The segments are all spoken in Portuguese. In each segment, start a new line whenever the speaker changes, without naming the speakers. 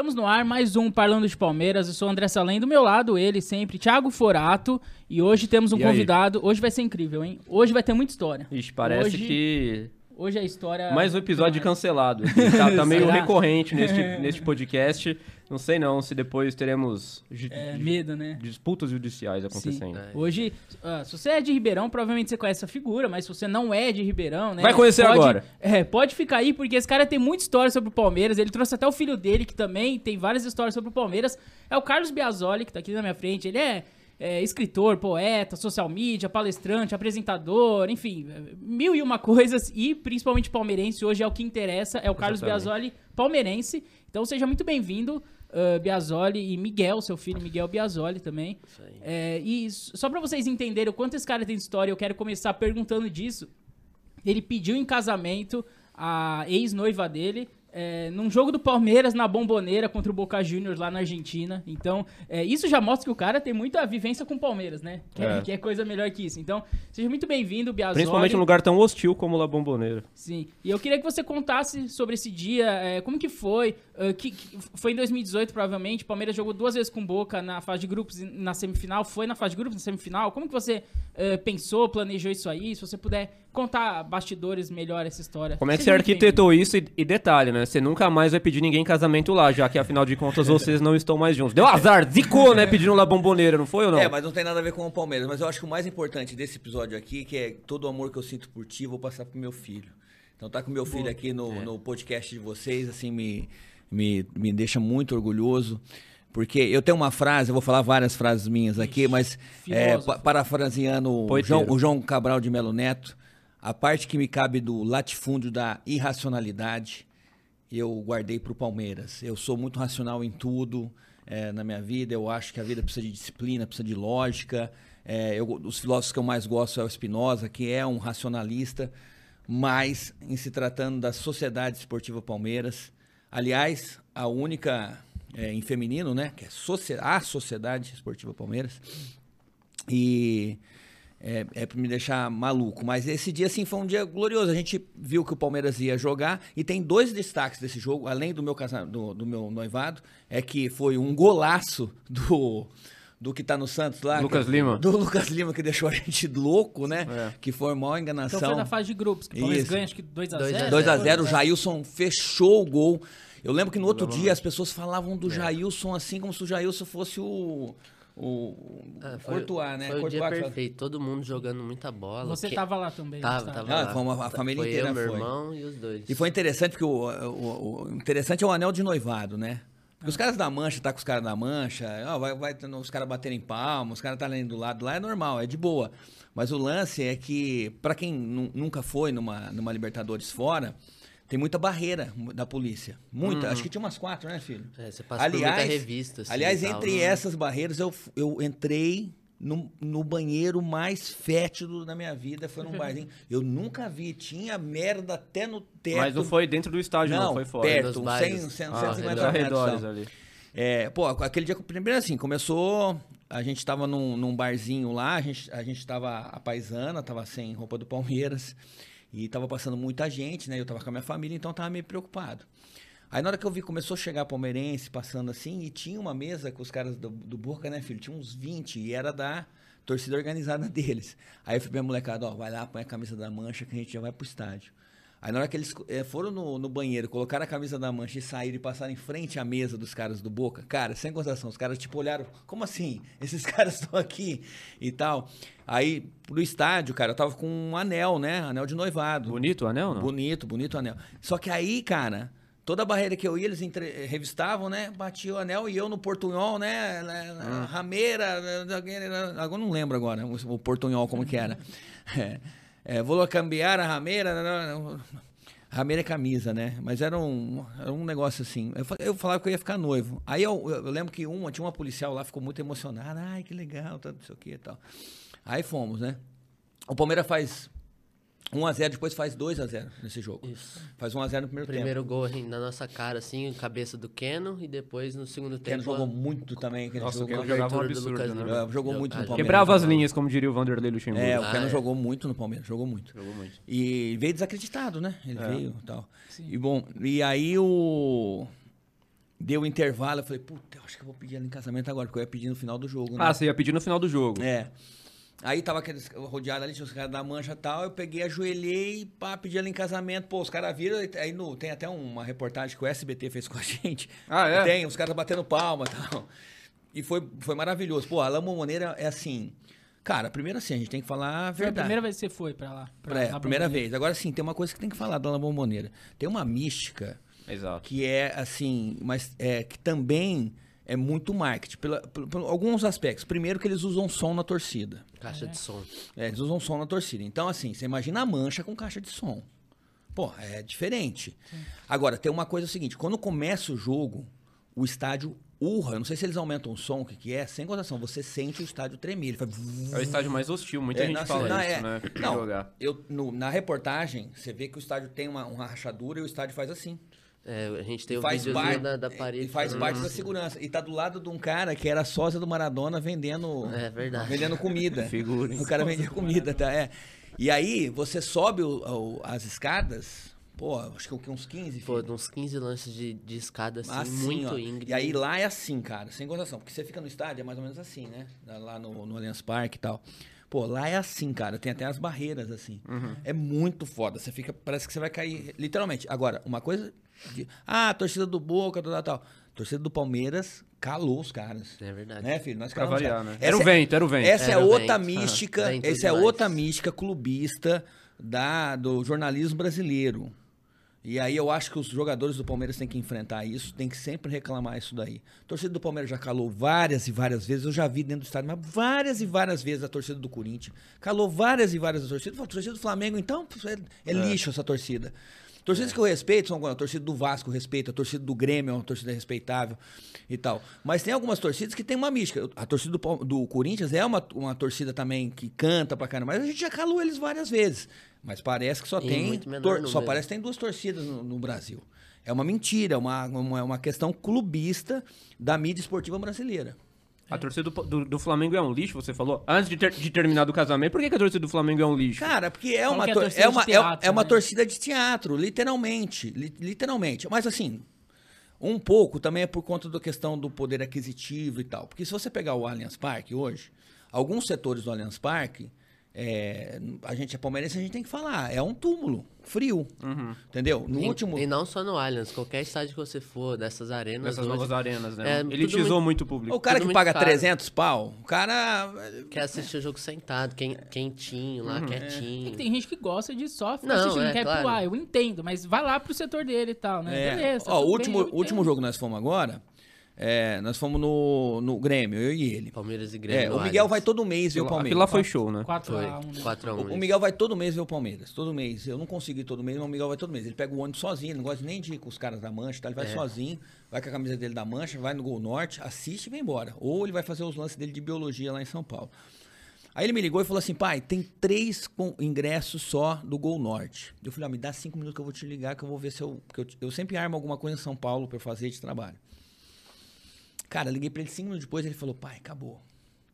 Estamos no ar, mais um Parlando de Palmeiras. Eu sou o André Salem, do meu lado, ele sempre, Thiago Forato. E hoje temos um
E aí?
convidado. Hoje vai ser incrível, hein? Hoje vai ter muita história.
Ixi, parece
Hoje-
que.
Hoje a história.
Mais um episódio cancelado. Tá, tá meio recorrente neste, neste podcast. Não sei não se depois teremos
É, medo, né?
disputas judiciais acontecendo.
Hoje, ah, se você é de Ribeirão, provavelmente você conhece essa figura, mas se você não é de Ribeirão, né?
Vai conhecer
pode-
agora.
É, pode ficar aí, porque esse cara tem muita história sobre o Palmeiras. Ele trouxe até o filho dele, que também tem várias histórias sobre o Palmeiras. É o Carlos Biasoli, que tá aqui na minha frente. Ele é, é, escritor, poeta, social media, palestrante, apresentador, enfim, mil e uma coisas. E principalmente palmeirense, hoje é o que interessa, é o Carlos
Exatamente.
Biasoli, palmeirense. Então seja muito bem-vindo, ah, Biasoli, e Miguel, seu filho Miguel Biasoli também. É, e só pra vocês entenderem o quanto esse cara tem história, eu quero começar perguntando disso. Ele pediu em casamento a ex-noiva dele é, num jogo do Palmeiras na Bomboneira contra o Boca Juniors lá na Argentina. Então, é, isso já mostra que o cara tem muita vivência com o Palmeiras, né? Que é,
É.
que é coisa melhor que isso. Então, seja muito bem-vindo, Biasoli.
Principalmente num lugar tão hostil como La Bomboneira.
Sim. E eu queria que você contasse sobre esse dia, é, como que foi? ah, que, que- foi em 2018, provavelmente. O Palmeiras jogou duas vezes com o Boca na fase de grupos e na semifinal. Foi na fase de grupos, na semifinal. Como que você eh, pensou, planejou isso aí? Se você puder contar bastidores melhor essa história.
Como é que você arquitetou isso? E, e detalhe, né? Você nunca mais vai pedir ninguém em casamento lá, já que afinal de contas vocês não estão mais juntos. Deu azar, zicou, né? Pedindo La Bomboneira, não foi ou não?
É, mas não tem nada a ver com o Palmeiras. Mas eu acho que o mais importante desse episódio aqui, que é todo o amor que eu sinto por ti, vou passar pro meu filho. Então tá com meu filho aqui no,
É.
no podcast de vocês, assim, me, me, me deixa muito orgulhoso. Porque eu tenho uma frase, eu vou falar várias frases minhas aqui, mas é, pa- parafraseando o. João, o João Cabral de Melo Neto, a parte que me cabe do latifúndio da irracionalidade, eu guardei para o Palmeiras. Eu sou muito racional em tudo é, na minha vida. Eu acho que a vida precisa de disciplina, precisa de lógica. É, eu- os filósofos que eu mais gosto é o Spinoza, que é um racionalista, mas em se tratando da Sociedade Esportiva Palmeiras, aliás, a única é, em feminino, né, que é a Sociedade Esportiva Palmeiras. E é, é para me deixar maluco. Mas esse dia, assim, foi um dia glorioso. A gente viu que o Palmeiras ia jogar e tem dois destaques desse jogo, além do meu, casa, do, do meu noivado, é que foi um golaço do. Do que tá no Santos lá.
Lucas
que-
Lima.
Do Lucas Lima, que deixou a gente louco, né?
É.
Que foi maior
Então
enganação.
foi na fase de grupos, que o Palmeiras ganha, acho que 2x0.
2 a
2x0, o Jailson fechou o gol. Eu lembro que no outro dia as pessoas falavam
É.
do Jailson assim, como se o Jailson fosse o. O.
Ah, foi,
Courtois, né?
Foi o
Courtois
dia perfeito, todo mundo jogando muita bola.
Você
que-
tava lá também.
Tava, tava
Ah,
lá.
foi uma- a família
foi
inteira
eu, meu
foi.
irmão e os dois.
E foi interessante porque o, o- o interessante é o anel de noivado, né? Porque os caras da mancha, tá com os caras da mancha, ó, vai, vai os caras baterem palma, os caras tá ali do lado lá, é normal, é de boa. Mas o lance é que, pra quem nu- nunca foi numa, numa Libertadores fora, tem muita barreira da polícia. Muita. Acho que tinha umas quatro, né, filho?
É, você passa por muita revista, assim,
aliás
tal,
entre
né?
essas barreiras, eu, eu entrei no, no banheiro mais fétido da minha vida. Foi num barzinho. Eu nunca vi. Tinha merda até no teto.
Mas não foi dentro do estádio, não,
Não,
foi fora.
perto,
Nos
uns
bairros.
100, 100,
Ah,
150
Nos
metros.
arredores ali.
É, pô, aquele dia, primeiro assim, começou, a gente tava num, num barzinho lá, a gente, a gente tava a paisana, tava sem roupa do Palmeiras, e tava passando muita gente, né, eu tava com a minha família, então tava meio preocupado. Aí na hora que eu vi, começou a chegar palmeirense, passando assim, e tinha uma mesa com os caras do, do Boca, né, filho, tinha uns 20, e era da torcida organizada deles. Aí eu falei pra minha molecada, ó, vai lá, põe a camisa da mancha que a gente já vai pro estádio. Aí na hora que eles eh, foram no, no banheiro, colocaram a camisa da mancha e saíram e passaram em frente à mesa dos caras do Boca, cara, sem contação, os caras tipo olharam, como assim? Esses caras estão aqui e tal. Aí pro estádio, cara, eu tava com um anel, né? Anel de noivado.
Bonito o anel, não?
Bonito, bonito anel. Só que aí, cara, toda barreira que eu ia, eles entre- revistavam, né? Batia o anel e eu no portunhol, né? na Rameira, na- na- agora não lembro agora o, o portunhol como que era. É, é, vou cambiar a rameira. Rameira é camisa, né? Mas era um, era um negócio assim. Eu, eu falava que eu ia ficar noivo. Aí eu, eu- lembro que uma, tinha uma policial lá, ficou muito emocionada. Ai, que legal, tá, não sei o que e tal. Aí fomos, né? O Palmeiras faz 1x0, depois faz 2x0 nesse jogo.
Isso.
Faz 1x0 no primeiro,
Primeiro gol assim, na nossa cara, assim, cabeça do Keno, e depois no segundo
tempo. Keno
tempo.
jogou muito também. aquele
Nossa, o. Keno jogava um absurdo,
Lucas
né?
É, jogou muito no
Ah,
Palmeiras.
Quebrava as linhas, como diria o Vanderlei Luxemburgo.
É, o
Ah,
Keno
é.
jogou muito no Palmeiras, jogou muito.
Jogou muito.
E veio desacreditado, né? Ele
É.
veio e tal. E bom, e aí o. deu intervalo, eu falei, puta, eu acho que eu vou pedir ela em casamento agora, porque eu ia pedir no final do jogo, né?
Ah, você ia pedir no final do jogo.
É. Aí tava aqueles rodeado ali, tinha os caras da mancha e tal. Eu peguei, ajoelhei, pá, pedi ela em casamento. Pô, os caras viram. Aí no, tem até uma reportagem que o SBT fez com a gente.
Ah, é?
Tem, os caras batendo palma e tal. E foi, foi maravilhoso. Pô, a La Bombonera é assim. Cara, primeiro assim, a gente tem que falar a
Foi a
verdade.
primeira vez que você foi pra lá. Pra,
É, a primeira vez. Agora sim, tem uma coisa que tem que falar da La Bombonera. Tem uma mística
Exato.
que é assim, mas é que também é muito marketing, pela, por, por alguns aspectos. Primeiro que eles usam som na torcida.
Caixa de som.
É, eles usam som na torcida. Então, assim, você imagina a mancha com caixa de som. Pô, é diferente. Agora, tem uma coisa seguinte: quando começa o jogo, o estádio urra. Eu não sei se eles aumentam o som, o que, que é, sem contação. Você sente o estádio tremer. Ele faz.
É o estádio mais hostil, muita
É,
gente
não,
fala
não,
isso,
é.
né?
Não,
jogar.
eu, no- na reportagem, você vê que o estádio tem uma, uma rachadura e o estádio faz assim.
É, a gente tem o
faz
videozinho da, da parede.
e faz parte da segurança. E tá do lado de um cara que era sósia do Maradona vendendo,
É verdade.
vendendo comida.
Figura?
O cara vendia comida, tá? É. E aí, você sobe o- o- as escadas, pô, acho que o que, uns 15,
Pô, uns 15 lances de, de escada, assim,
Assim,
muito
ó.
íngreme.
E aí lá é assim, cara, sem contação. Porque você fica no estádio, é mais ou menos assim, né? Lá no, no Allianz Parque e tal. Pô, lá é assim, cara. Tem até as barreiras, assim.
Uhum.
É muito foda. Você fica. Parece que você vai cair, literalmente. Agora, uma coisa. De, ah, a torcida do Boca, tal, tal, tal. A torcida do Palmeiras calou os caras.
É verdade.
Né, filho? Nós
Pra
calamos os
variar, né? Era o
é-
vento, era o vento.
Essa é
Era o
outra
vento.
mística.
Vento
Essa é outra mística clubista da, do jornalismo brasileiro. E aí eu acho que os jogadores do Palmeiras têm que enfrentar isso, tem que sempre reclamar isso daí. A torcida do Palmeiras já calou várias e várias vezes, eu já vi dentro do estádio, mas várias e várias vezes a torcida do Corinthians. Calou várias e várias torcidas. A torcida do Flamengo, então, é, é lixo essa torcida. Torcidas que eu respeito são a torcida do Vasco respeito, a torcida do Grêmio é uma torcida respeitável e tal. Mas tem algumas torcidas que tem uma mística. A torcida do, do Corinthians é uma, uma torcida também que canta pra caramba, mas a gente já calou eles várias vezes. Mas parece que só
Em
tem. só parece que tem duas torcidas no, no Brasil. É uma mentira, é uma, uma, uma questão clubista da mídia esportiva brasileira.
A torcida do, do- do Flamengo é um lixo, você falou? Antes de, ter, de terminar do casamento, por que, que a torcida do Flamengo é um lixo?
Cara, porque é uma,
é
tor-
torcida
é
de
uma, é-
teatro,
é uma
né?
torcida de teatro, literalmente. li- literalmente. Mas assim, um pouco também é por conta da questão do poder aquisitivo e tal. Porque se você pegar o Allianz Parque hoje, alguns setores do Allianz Parque, é, a gente é palmeirense, a gente tem que falar, é um túmulo, frio. Entendeu? No
E-
último.
E não só no Allianz, qualquer estádio que você for, dessas arenas.
Nessas
hoje,
novas arenas, né?
É,
Elitizou
muito-
muito o público.
O cara
tudo
que paga
caro.
300 pau, o cara.
Quer assistir o jogo sentado, quem- quentinho lá,
É
quietinho.
que tem gente que gosta de só ficar
Não,
assistindo,
é,
quer
claro.
pular, eu entendo, mas vai lá pro setor dele e tal, né?
É.
Beleza.
Ó, o último,
bem,
último jogo que nós fomos agora, é, nós fomos no, no Grêmio, eu e ele.
Palmeiras e Grêmio.
É, o Miguel
Allianz.
vai todo mês ver o
Aquilo
Palmeiras.
lá foi show, né?
4
Foi.
a 1 né?
4x1.
O Miguel vai todo mês ver o Palmeiras, todo mês. Eu não consigo ir todo mês, mas o Miguel vai todo mês. Ele pega o ônibus sozinho, não gosta nem de ir com os caras da Mancha, tá? ele vai
É.
sozinho, vai com a camisa dele da Mancha, vai no Gol Norte, assiste e vai embora. Ou ele vai fazer os lances dele de biologia lá em São Paulo. Aí ele me ligou e falou assim, pai, tem três com- ingressos só do Gol Norte. Eu falei, ó, me dá cinco minutos que eu vou te ligar, que eu vou ver se eu... Porque eu, eu sempre armo alguma coisa em São Paulo pra eu fazer de trabalho. Cara, liguei pra ele cinco minutos depois, ele falou, pai, acabou.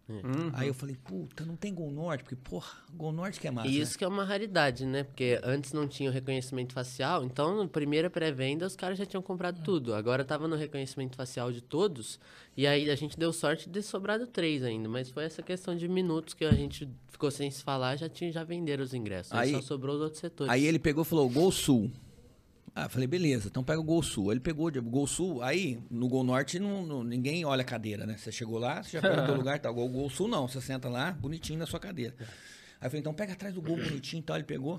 Uhum.
Aí eu falei, puta, não tem Gol Norte, porque, porra, Gol Norte que é massa.
E
né?
isso que é uma raridade, né? Porque antes não tinha o reconhecimento facial, então na primeira pré-venda os caras já tinham comprado tudo. Agora tava no reconhecimento facial de todos, e aí a gente deu sorte de sobrado três ainda, mas foi essa questão de minutos que a gente ficou sem se falar, já tinha já venderam os ingressos. Aí,
Aí-
só sobrou os outros setores.
Aí ele pegou e falou, Gol Sul. Ah, falei, beleza, então pega o Gol Sul. Ele pegou o Gol Sul, aí no Gol Norte não, não- ninguém olha a cadeira, né? Você chegou lá, você já pega o teu lugar e tal. Gol, Gol Sul não, você senta lá, bonitinho na sua cadeira. Aí eu falei, então pega atrás do gol bonitinho e tal. Ele pegou.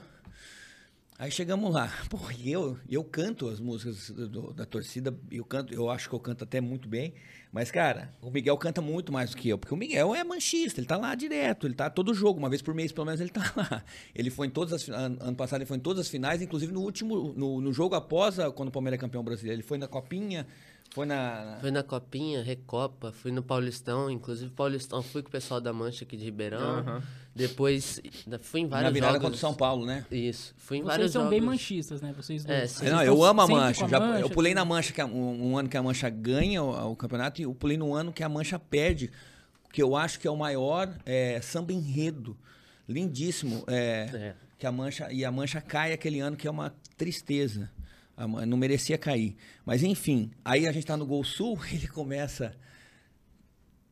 Aí chegamos lá. E eu, eu canto as músicas do- da torcida, eu canto, eu acho que eu canto até muito bem. Mas, cara, o Miguel canta muito mais do que eu, porque o Miguel é manchista, ele tá lá direto, ele tá todo jogo, uma vez por mês, pelo menos, ele tá lá. Ele foi em todas as ano passado ele foi em todas as finais, inclusive no último, no, no jogo após a- quando o Palmeiras é campeão brasileiro. Ele foi na Copinha, foi na.
Foi na Copinha, Recopa, fui no Paulistão, inclusive Paulistão, fui com o pessoal da Mancha aqui de Ribeirão.
Aham.
Depois, fui em
Na
vários
virada
jogos.
contra o São Paulo, né?
Isso, fui em
Vocês
vários
são
jogos.
bem manchistas, né? Vocês dois.
É, sim.
Vocês
Não, eu amo a Mancha.
a Mancha,
eu pulei na. Mancha, que é um, um ano que a Mancha ganha o, o campeonato, e eu pulei no ano que a Mancha perde, que eu acho que é o maior é, samba enredo. Lindíssimo. é,
É.
Que a Mancha, e a Mancha cai aquele ano, que é uma tristeza. Não merecia cair. Mas enfim, aí a gente tá no Gol Sul, ele começa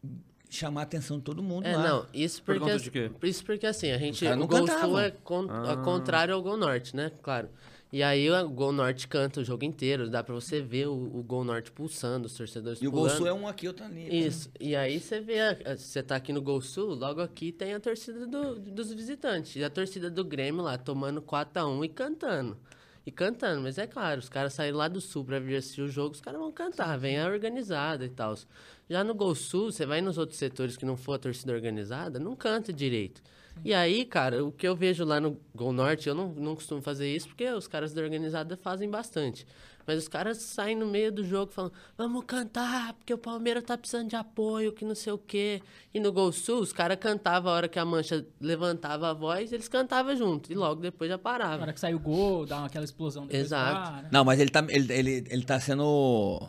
a chamar a atenção de todo mundo
É,
lá.
não, isso
Por
porque,
conta de quê?
isso porque assim, a gente,
não
o Gol
cantavam.
Sul é con- é contrário ao Gol Norte, né? Claro. E aí o Gol Norte canta o jogo inteiro, dá pra você ver o, o Gol Norte pulsando, os torcedores
E o Gol
pulando.
Sul é um aqui, outro ali.
Isso. E aí você vê, você tá aqui no Gol Sul, logo aqui tem a torcida do- dos visitantes. E a torcida do Grêmio lá tomando 4x1 e cantando. E cantando, mas é claro, os caras saíram lá do sul pra vir assistir o jogo, os caras vão cantar, vem a organizada e tal. Já no Gol Sul, você vai nos outros setores que não for a torcida organizada, não canta direito. E aí, cara, o que eu vejo lá no Gol Norte, eu não, não costumo fazer isso porque os caras da organizada fazem bastante. Mas os caras saem no meio do jogo falando, vamos cantar, porque o Palmeiras tá precisando de apoio, que não sei o quê. E no Gol Sul, os caras cantavam a hora que a mancha levantava a voz, eles cantavam junto. E logo depois já
Na
paravam.
hora que sai o gol, dá aquela explosão depois
Exato.
para.
Não, mas ele tá, ele, ele, ele tá sendo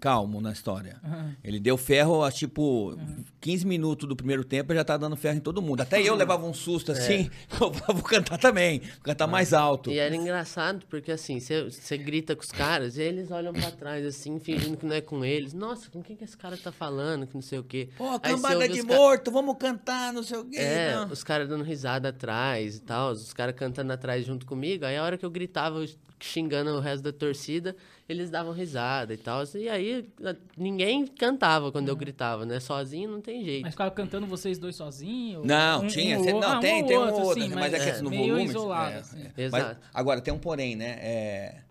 calmo na história. Ele deu ferro a tipo 15 minutos do primeiro tempo, já tá dando ferro em todo mundo. Até eu levava um susto assim, eu vou cantar também, vou cantar mais alto.
E era engraçado, porque assim, você grita com os caras e eles olham pra trás, assim, fingindo que não é com eles. Nossa, com quem que esse cara tá falando, que não sei o quê.
Pô, cambada de
ca-
morto, vamos cantar, não sei o quê.
É,
não.
os caras dando risada atrás e tal, os caras cantando atrás junto comigo. Aí a hora que eu gritava xingando o resto da torcida, eles davam risada e tal. E aí ninguém cantava quando eu gritava, né? Sozinho não tem jeito.
Mas ficava cantando vocês dois sozinhos?
Não,
Um-
tinha.
um
não,
ah,
tem,
ou
tem um
outro,
outro,
sim,
mas, é que esse no
meio
volume.
isolado,
é,
assim.
é.
Exato.
Mas, agora, tem um porém, né? É,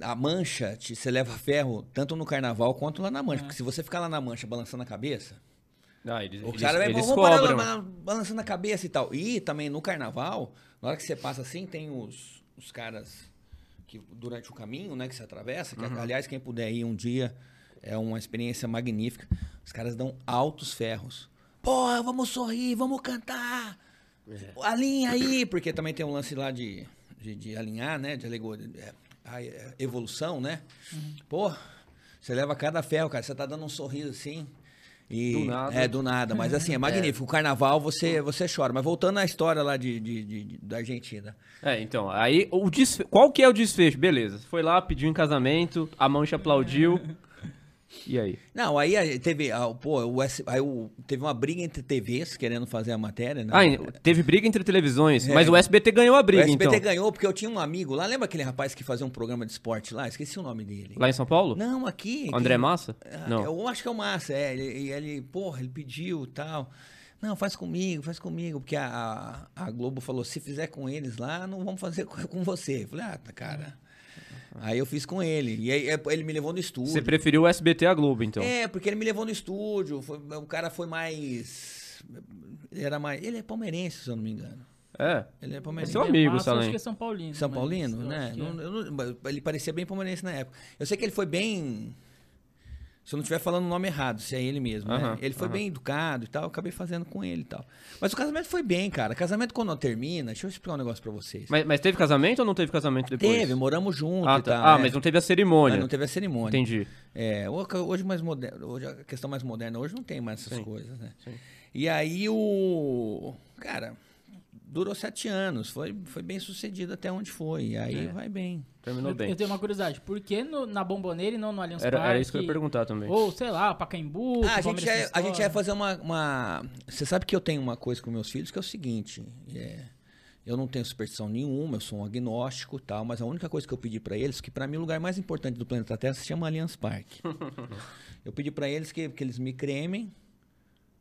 a mancha, te- você leva ferro tanto no carnaval quanto lá na
É.
mancha. Porque se você ficar lá na mancha balançando a cabeça,
Ah, eles,
o
eles,
cara vai
eles cobram.
lá, balançando a cabeça e tal. E também no carnaval, na hora que você passa assim, tem os, os caras que durante o caminho, né, que você atravessa, que aliás, quem puder ir um dia, é uma experiência magnífica. Os caras dão altos ferros. Porra, vamos sorrir, vamos cantar. Alinha aí, porque também tem um lance lá de, de, de alinhar, né? De alegoria, é, é, evolução, né? Pô, você leva cada ferro, cara. Você tá dando um sorriso assim. E,
Do nada.
É, do nada. Mas assim, é magnífico. O carnaval você, você chora. Mas voltando à história lá de, de- de- de- da Argentina.
É, então, aí o desfe... qual que é o desfecho? Beleza, foi lá, pediu em casamento, a mancha aplaudiu. E aí?
Não, aí teve, ah, pô, o S- aí o- teve uma briga entre TVs querendo fazer a matéria, né?
Ah, teve briga entre televisões,
É.
mas o SBT ganhou a
o
briga,
SBT
então.
ganhou porque eu tinha um amigo lá, lembra aquele rapaz que fazia um programa de esporte lá? Esqueci o nome dele.
Lá em São Paulo?
Não, aqui.
André
que-
Massa?
Ah,
Não.
Eu acho que é o Massa, é. Ele, e ele, porra, ele pediu e tal. Não, faz comigo, faz comigo. Porque a, a, Globo falou: se fizer com eles lá, não vamos fazer com, com você. Eu falei, ah, tá, cara. Aí eu fiz com ele. E aí é, ele me levou no estúdio.
Você preferiu o SBT à Globo, então.
É, porque ele me levou no estúdio. foi- o cara foi mais. Ele era mais. Ele é palmeirense, se eu não me engano.
É.
Ele é
É
palmeirense.
seu amigo,
Massa, eu
Salem.
Acho que é São Paulino.
São Paulino, né?
é.
Não- eu não- ele parecia bem palmeirense na época. Eu sei que ele foi bem. Se eu não estiver falando o nome errado, se é ele mesmo,
Aham,
né? Ele foi
aham.
bem educado e tal, eu acabei fazendo com ele e tal. Mas o casamento foi bem, cara. Casamento quando termina, deixa eu explicar um negócio pra vocês.
Mas, mas teve casamento ou não teve casamento depois?
Teve, moramos juntos
Ah,
e
tá.
tal.
ah
é.
mas não teve a cerimônia.
Mas não teve a cerimônia.
Entendi.
É, ho- hoje mais moderno, hoje a questão mais moderna, hoje não tem mais essas
Sim,
coisas, né?
sim.
E aí o cara durou sete anos, foi, foi bem sucedido até onde foi. E aí
É.
vai bem.
Terminou
Eu,
bem.
eu tenho uma curiosidade. Por que no- na Bomboneira e não no Allianz
Era,
Parque?
era isso que eu ia perguntar também.
Ou, sei lá, Pacaembu.
Ah, a gente, ia, a gente ia fazer uma, uma- Você sabe que eu tenho uma coisa com meus filhos que é o seguinte: é, eu não tenho superstição nenhuma, eu sou um agnóstico e tal, mas a única coisa que eu pedi pra eles, que pra mim o lugar mais importante do planeta Terra se chama Allianz Parque. eu pedi pra eles que, que eles me cremem.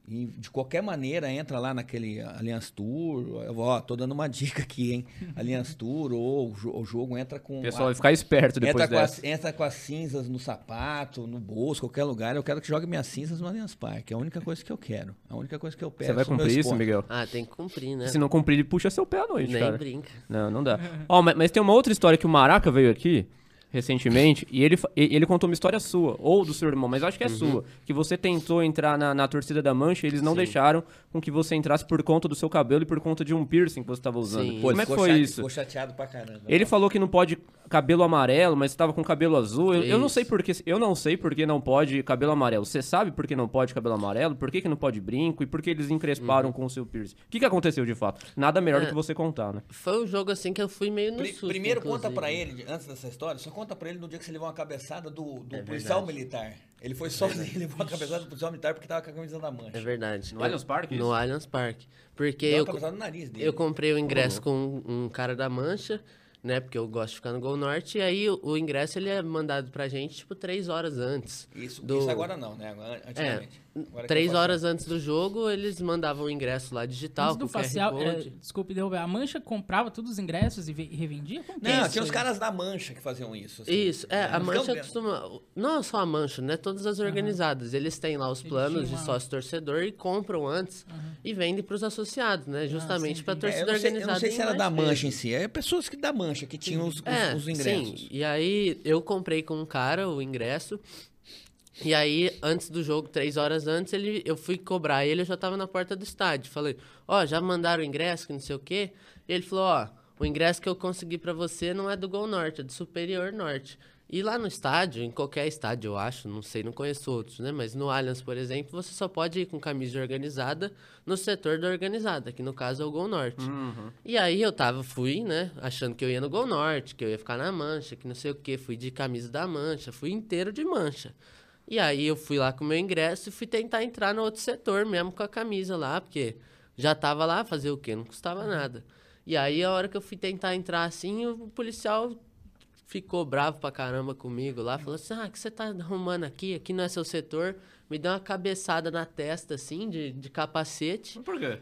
E de qualquer maneira, entra lá naquele Allianz Tour. Eu, ó, tô dando uma dica aqui, hein? Allianz Tour, ou o jo- o jogo entra com.
O pessoal vai ficar esperto depois
Entra com,
dessa.
as, entra com as cinzas no sapato, no bolso, qualquer lugar. Eu quero que jogue minhas cinzas no Allianz Parque. É a única coisa que eu quero. A única coisa que eu peço.
Você vai cumprir isso. Miguel?
Ah, tem que cumprir, né?
Se não cumprir, ele puxa seu pé à noite,
Nem
cara.
brinca.
Não, não dá. Ó, mas, mas tem uma outra história que o Maraca veio aqui recentemente e ele, ele contou uma história sua, ou do seu irmão, mas acho que é sua. Que você tentou entrar na, na torcida da Mancha e eles não
Sim.
deixaram com que você entrasse por conta do seu cabelo e por conta de um piercing que você estava usando.
Sim.
Pô,
Como é que foi isso?
Ficou chateado pra caramba.
Ele falou que não pode cabelo amarelo, mas você tava com cabelo azul. Eu, eu não sei porque. Eu não sei porque não pode cabelo amarelo. Você sabe por que não pode cabelo amarelo? Por que, que não pode brinco? E por que eles encresparam com o seu piercing? O que, que aconteceu de fato? Nada melhor do
É.
que você contar, né?
Foi um jogo assim que eu fui meio no
Pri-
susto.
Primeiro conta
inclusive.
pra ele, antes dessa história, só conta pra ele no dia que você levou uma cabeçada do, do
É
policial
verdade.
militar. Ele foi sozinho, ele levou uma cabeçada do policial militar porque tava com a camisa da mancha.
É verdade.
No Allianz Parque, isso?
No Allianz Parque. Porque
Deu
eu,
cabeçada no nariz dele.
eu comprei o ingresso com um, um cara da Mancha, né? Porque eu gosto de ficar no Gol Norte. E aí o, o ingresso ele é mandado pra gente, tipo, três horas antes.
Isso,
do-
isso agora não, né? Agora- Antigamente. Agora
Três horas antes do jogo, eles mandavam o ingresso lá digital,
Antes do
com QR
facial, é, desculpe derrubar, a Mancha comprava todos os ingressos e e revendia? Como é
Não,
isso
tinha os caras da mancha que faziam isso. assim.
Isso, é, a
Nós
Mancha costuma. Não só a Mancha, né? Todas as organizadas. Eles têm lá os planos de
uma-
sócio torcedor e compram antes e vendem pros associados, né? Justamente
sim,
pra
entendi.
É,
torcida
eu
organizada.
não sei se era da mancha em si, é pessoas que da mancha que tinham os, os-
É,
os ingressos.
Sim, e aí eu comprei com um cara o ingresso. E aí, antes do jogo, três horas antes, ele, eu fui cobrar ele, eu já tava na porta do estádio. Falei, ó, já mandaram o ingresso, que não sei o quê. E ele falou, ó, o ingresso que eu consegui pra você não é do Gol Norte, é do Superior Norte. E lá no estádio, em qualquer estádio, eu acho, não sei, não conheço outros, né? Mas no Allianz, por exemplo, você só pode ir com camisa organizada no setor da organizada, que no caso é o Gol Norte. E aí eu tava, fui, né, achando que eu ia no Gol Norte, que eu ia ficar na mancha, que não sei o que, fui de camisa da mancha, fui inteiro de mancha. E aí eu fui lá com o meu ingresso e fui tentar entrar no outro setor, mesmo com a camisa lá, porque já tava lá, fazer o quê? Não custava nada. E aí a hora que eu fui tentar entrar assim, o policial ficou bravo pra caramba comigo lá, falou assim, ah, o que você tá arrumando aqui? Aqui não é seu setor. Me deu uma cabeçada na testa, assim, de, de capacete.
Por quê?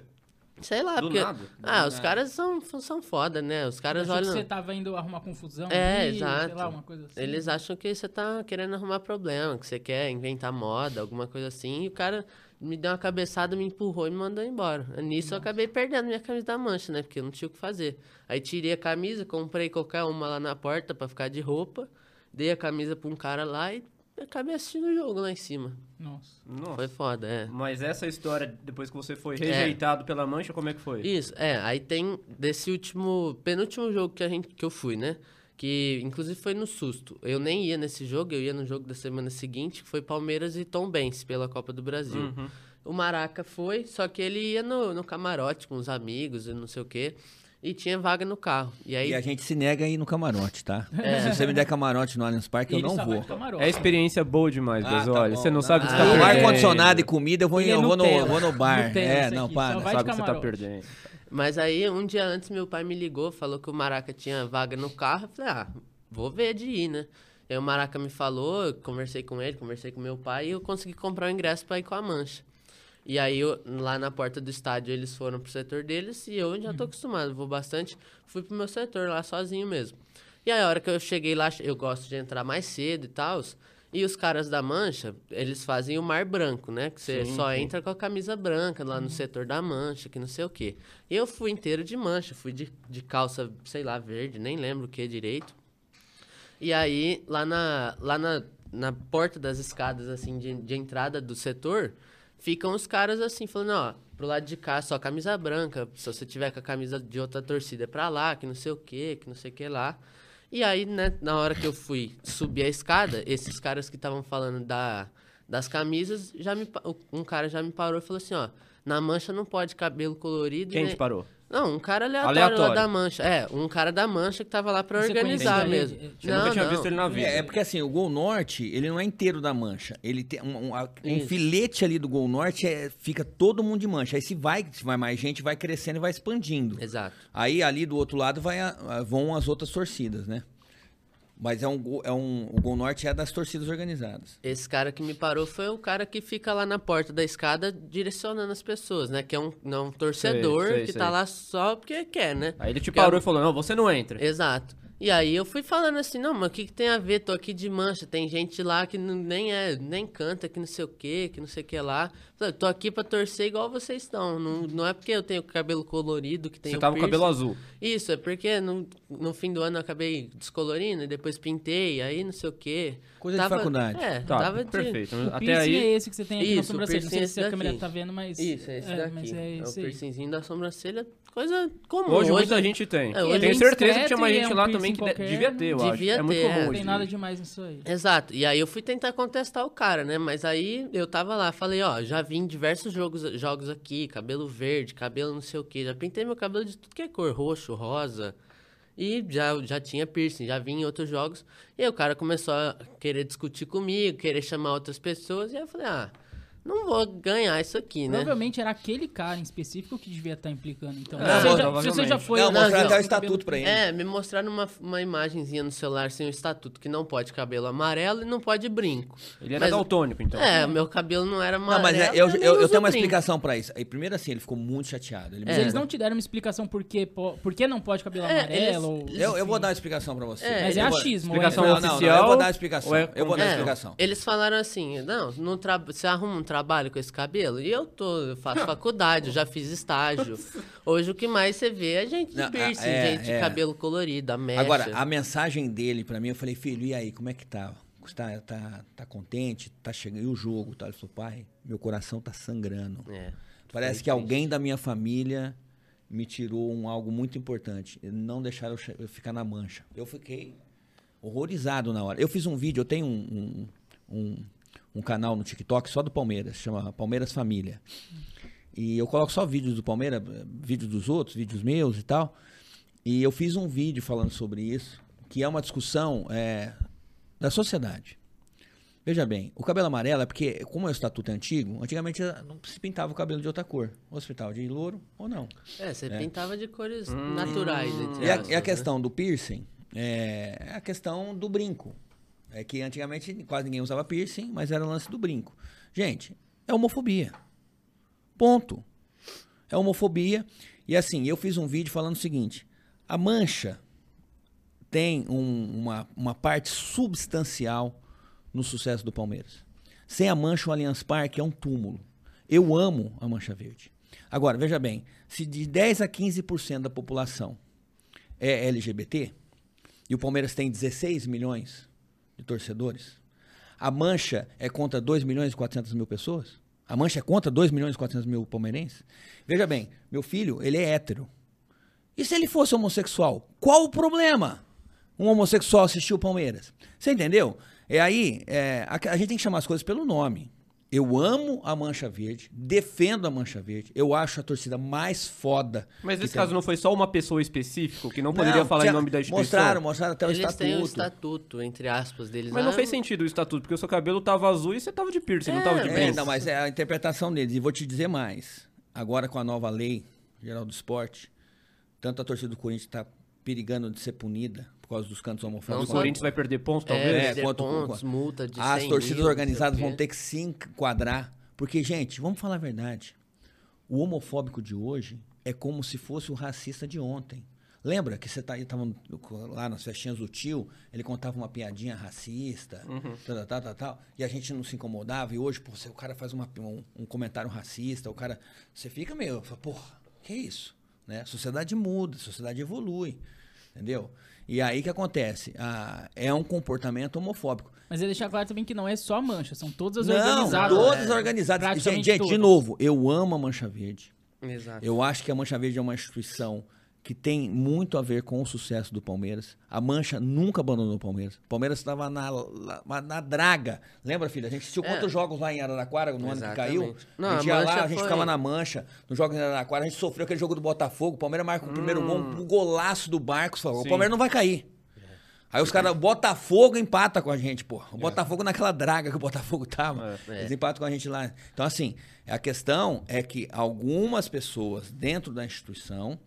Sei lá,
Do
porque...
nada?
Ah, os caras são, são foda, né? Os caras
Achou que
olham...
você tava indo arrumar confusão
É,
ali,
exato.
sei lá, uma coisa assim.
Eles acham que você tá querendo arrumar problema, que você quer inventar moda, alguma coisa assim. E o cara me deu uma cabeçada, me empurrou e me mandou embora. Nisso eu acabei perdendo minha camisa da mancha, né? Porque eu não tinha o que fazer. Aí tirei a camisa, comprei qualquer uma lá na porta pra ficar de roupa. Dei a camisa pra um cara lá e acabei assistindo o jogo lá em cima.
Nossa.
Nossa.
Foi foda, é.
Mas essa história, depois que você foi rejeitado pela mancha, como é que foi?
Isso, é. Aí tem desse último, penúltimo jogo que, a gente, que eu fui, né? Que inclusive foi no susto. Eu nem ia nesse jogo, eu ia no jogo da semana seguinte, que foi Palmeiras e Tom Benz pela Copa do Brasil.
Uhum.
O Maraca foi, só que ele ia no, no camarote com os amigos e não sei o quê. E tinha vaga no carro. E aí.
E a gente se nega a ir no camarote, tá? Se você me der camarote no Allianz Parque, eu não vou.
É experiência boa demais,
Ah,
Bezo.
tá
Olha,
bom,
você não
tá.
sabe o que você tá
Ah,
perdendo.
ar-condicionado e comida, eu vou,
é
eu vou, no,
Nutella.
vou no bar.
Nutella,
é, não,
aqui,
para.
Sabe o que você tá perdendo.
Mas aí, um dia antes, meu pai me ligou, falou que o Maraca tinha vaga no carro. Eu falei, ah, vou ver de ir, né? Aí o Maraca me falou, eu conversei com ele, conversei com meu pai e eu consegui comprar o ingresso pra ir com a mancha. E aí, eu- lá na porta do estádio, eles foram pro setor deles e eu já tô acostumado, vou bastante. Fui pro meu setor lá sozinho mesmo. E aí, a hora que eu cheguei lá, eu gosto de entrar mais cedo e tal. E os caras da Mancha, eles fazem o mar branco, né? Que você
Sim,
só
sim.
entra com a camisa branca lá no setor da Mancha, que não sei o quê. E eu fui inteiro de mancha, fui de, de calça, sei lá, verde, nem lembro o que direito. E aí, lá na, lá na, na porta das escadas, assim, de, de entrada do setor, ficam os caras assim, falando, ó, pro lado de cá só camisa branca, se você tiver com a camisa de outra torcida é pra lá, que não sei o que, que não sei o que lá. E aí, né, na hora que eu fui subir a escada, esses caras que estavam falando da, das camisas, já me, um cara já me parou e falou assim, ó, na mancha não pode cabelo colorido.
Quem
nem-
te parou?
Não, um cara aleatório,
Aleatório.
lá da mancha. É, um cara da mancha que tava lá pra
Você
organizar mesmo.
ele?
Você nunca tinha visto ele na vida.
É, é porque assim, o Gol Norte, ele não é inteiro da mancha. Ele tem um, um, um filete ali do Gol Norte, é, fica todo mundo de mancha. Aí se vai, se vai mais gente, vai crescendo e vai expandindo.
Exato.
Aí ali do outro lado vai a- a- vão as outras torcidas, né? Mas é um, gol- é um, o Gol Norte é das torcidas organizadas.
Esse cara que me parou foi o cara que fica lá na porta da escada direcionando as pessoas, né? Que é um, não, um torcedor
sei,
que
sei.
tá lá só porque quer, né?
Aí ele te
Que é
parou
um-
e falou, não, você não entra.
Exato. E aí eu fui falando assim, não, mas o que, que tem a ver? Tô aqui de mancha, tem gente lá que não- nem é, nem canta, que não sei o que, que não sei o que lá. Falei, tô aqui pra torcer igual vocês estão. Não, não é porque eu tenho cabelo colorido que tem
Você
o
tava com cabelo azul.
Isso, é porque no, no fim do ano eu acabei descolorindo e depois pintei, aí não sei o quê.
Coisa de faculdade.
É,
Tá,
tava de...
perfeito.
O
Até
piercing
aí.
é esse que você tem aqui na
Isso, o
sobrancelha. Não sei
piercing
se
é
a câmera tá vendo, mas...
Isso, é esse
é,
daqui.
Mas é
é
esse
o
aí.
piercingzinho da sobrancelha, coisa comum.
Hoje, muita gente tem.
É,
Eu
hoje
tenho certeza que tinha mais
e é
gente
um
lá também que
qualquer.
devia ter, eu acho.
Devia
É muito
ter,
comum
é.
Não
hoje
tem
em
nada demais nisso aí.
Exato. E aí eu fui tentar contestar o cara, né? Mas aí eu tava lá, falei, ó, já vi em diversos jogos, jogos aqui, cabelo verde, cabelo não sei o quê. Já pintei meu cabelo de tudo que é cor, roxo, rosa. E já, já tinha piercing, já vi em outros jogos. E aí o cara começou a querer discutir comigo, querer chamar outras pessoas. E aí eu falei, ah, não vou ganhar isso aqui, né?
Provavelmente era aquele cara em específico que devia estar implicando. Então,
É,
se, você já, se você já foi...
Não,
lá-
mostrar
não,
até o
não.
estatuto pra ele.
É, me mostraram uma, uma imagenzinha no celular sem o estatuto, que não pode cabelo amarelo e não pode brinco.
Ele era
Mas-
daltônico, então.
É, meu cabelo não era amarelo.
Não, mas é, eu, eu, eu
uso
tenho uma
brinco.
explicação pra isso. Aí, primeiro assim, ele ficou muito chateado. Ele
É.
eles não te deram uma explicação por que, po- por que não pode cabelo
É,
amarelo.
eles-
ou-
Eu, eu vou
enfim.
dar uma explicação pra você.
É,
Mas é
Eu
achismo.
Explicação
é-
Não, não, não,
oficial
eu vou dar uma explicação.
é-
eu vou dar uma
É,
explicação.
Eles falaram assim, não, não tra... você arruma um trabalho com esse cabelo? E eu tô, eu faço faculdade, eu já fiz estágio. Hoje o que mais você vê é gente de piercing,
é,
gente
é.
de cabelo colorido, a mecha.
Agora, a mensagem dele pra mim, eu falei, filho, e aí, como é que tá? Tá, tá, tá contente? Tá chegando? E o jogo? Tá? Ele falou, pai, meu coração tá sangrando.
É.
Parece que alguém da minha família me tirou um algo muito importante. Não deixaram eu ficar na mancha. Eu fiquei horrorizado na hora. Eu fiz um vídeo, eu tenho um, um, um, um canal no TikTok só do Palmeiras, chama Palmeiras Família. E eu coloco só vídeos do Palmeiras, vídeos dos outros, vídeos meus e tal. E eu fiz um vídeo falando sobre isso, que é uma discussão eh, da sociedade. Veja bem, o cabelo amarelo é porque, como o estatuto é antigo, antigamente não se pintava o cabelo de outra cor. Ou se pintava de louro ou não.
É, você pintava de cores naturais, entre
E a,
aspas,
e a
né?
questão do piercing é é a questão do brinco. É que antigamente quase ninguém usava piercing, mas era o lance do brinco. Gente, é homofobia. Ponto. É homofobia. E assim, eu fiz um vídeo falando o seguinte: a mancha tem um- uma, uma parte substancial no sucesso do Palmeiras. Sem a mancha, o Allianz Parque é um túmulo. Eu amo a mancha verde. Agora, veja bem, se de 10 a 15% da população é LGBT, e o Palmeiras tem 16 milhões de torcedores, a mancha é contra 2 milhões e 400 mil pessoas? A mancha é contra 2 milhões e 400 mil palmeirenses? Veja bem, meu filho, ele é hétero. E se ele fosse homossexual? Qual o problema? Um homossexual assistir o Palmeiras. Você entendeu? É aí, é, a, a gente tem que chamar as coisas pelo nome. Eu amo a Mancha Verde, defendo a Mancha Verde. Eu acho a torcida mais foda.
Mas nesse
tem.
caso não foi só uma pessoa específica que não poderia
Não,
falar
tinha-
em nome da instituição?
Mostraram, mostraram até o
Eles
estatuto.
têm o estatuto, entre aspas, deles.
Mas não
Ah,
fez sentido o estatuto, porque o seu cabelo tava azul e você tava de piercing, não
É,
tava de
É,
brinco.
não, mas é a interpretação deles. E vou te dizer mais. Agora com a nova lei geral do esporte, tanto a torcida do Corinthians está perigando de ser punida por causa dos cantos
O
homofóbicos.
só-
Corinthians vai perder pontos,
É,
talvez?
É,
perder
quanto-
pontos, multa de
As
100
torcidas
mil, não
organizadas
o
vão ter que se enquadrar. Porque, gente, vamos falar a verdade. O homofóbico de hoje é como se fosse o racista de ontem. Lembra que você tá, tava lá nas festinhas do tio, ele contava uma piadinha racista, tal, tal, tal, tal, tal, e a gente não se incomodava, e hoje, pô, você- o cara faz uma- um, um comentário racista, o cara. Você fica meio, fala, porra, que isso? Né? A sociedade muda, a sociedade evolui. Entendeu? E aí que acontece? Ah, é um comportamento homofóbico.
Mas ele deixar claro também que não é só a mancha, são todas
Não,
organizadas.
todas
É,
organizadas. Gente, gente, de novo, eu amo a Mancha Verde.
Exato.
Eu acho que a Mancha Verde é uma instituição que tem muito a ver com o sucesso do Palmeiras. A Mancha nunca abandonou o Palmeiras. O Palmeiras estava na, na, na draga. Lembra, filha? A gente assistiu
É.
quantos jogos lá em Araraquara, no ano que
Exatamente.
caiu?
Não,
a gente
a
ia lá, a gente
foi-
ficava na Mancha, nos jogos em Araraquara, a gente sofreu aquele jogo do Botafogo, o Palmeiras marca o primeiro gol,
Hum.
um golaço do Barcos, falou, o. Palmeiras não vai cair. Aí os caras, o Botafogo empata com a gente, pô. O Botafogo naquela draga que o Botafogo tava.
É.
Eles empatam com a gente lá. Então, assim, a questão é que algumas pessoas dentro da instituição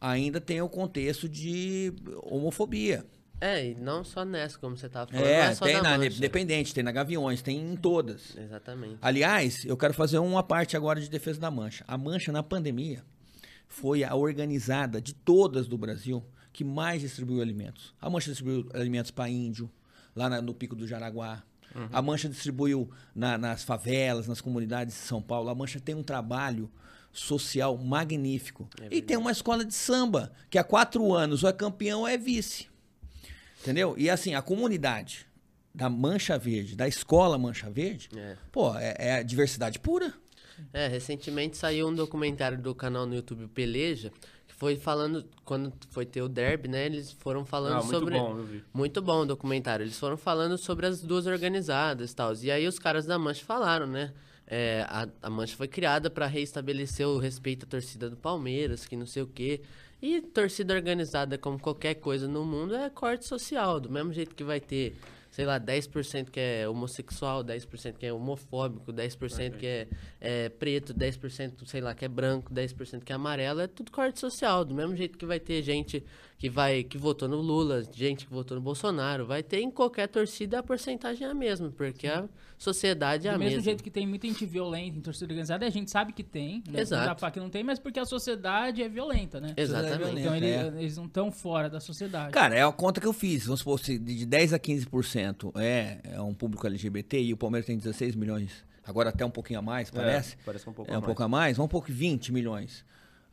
ainda têm o contexto de homofobia.
É, e não só nessa, como você tava falando.
É,
só
tem na
Mancha.
Independente, tem na Gaviões, tem em todas.
Exatamente.
Aliás, eu quero fazer uma parte agora de defesa da Mancha. A Mancha, na pandemia, foi a organizada de todas do Brasil que mais distribuiu alimentos. A Mancha distribuiu alimentos para índio, lá na- no Pico do Jaraguá. Uhum. A Mancha distribuiu na, nas favelas, nas comunidades de São Paulo. A Mancha tem um trabalho social magnífico. É e tem uma escola de samba, que há quatro anos ou é campeão ou é vice. Entendeu? E assim, a comunidade da Mancha Verde, da escola Mancha Verde, é. pô, é, é diversidade pura.
É, recentemente saiu um documentário do canal no YouTube Peleja, que foi falando, quando foi ter o derby, né, eles foram falando ah, muito sobre...
Bom, eu vi.
Muito bom o documentário, eles foram falando sobre as duas organizadas e tal, e aí os caras da Mancha falaram, né, é, a, a Mancha foi criada para reestabelecer o respeito à torcida do Palmeiras, que não sei o quê. E torcida organizada, como qualquer coisa no mundo, é corte social. Do mesmo jeito que vai ter sei lá, 10% que é homossexual, 10% que é homofóbico, 10% que é, é preto, 10% sei lá, que é branco, 10% que é amarelo, é tudo corte social. Do mesmo jeito que vai ter gente que vai que votou no Lula, gente que votou no Bolsonaro, vai ter em qualquer torcida a porcentagem é a mesma, porque a sociedade é
Do
a
mesmo
mesma.
jeito que tem muita gente violenta em torcida organizada, a gente sabe que tem,
né? Exato. Não
dá pra que não tem, mas porque a sociedade é violenta, né?
Exatamente.
Então ele, é. eles não estão fora da sociedade.
Cara, é a conta que eu fiz. Vamos supor, se de 10 a 15% é, é um público LGBT e o Palmeiras tem 16 milhões, agora até um pouquinho a mais, parece?
É, parece um pouco
é
um
a pouco a mais, vamos um pouco 20 milhões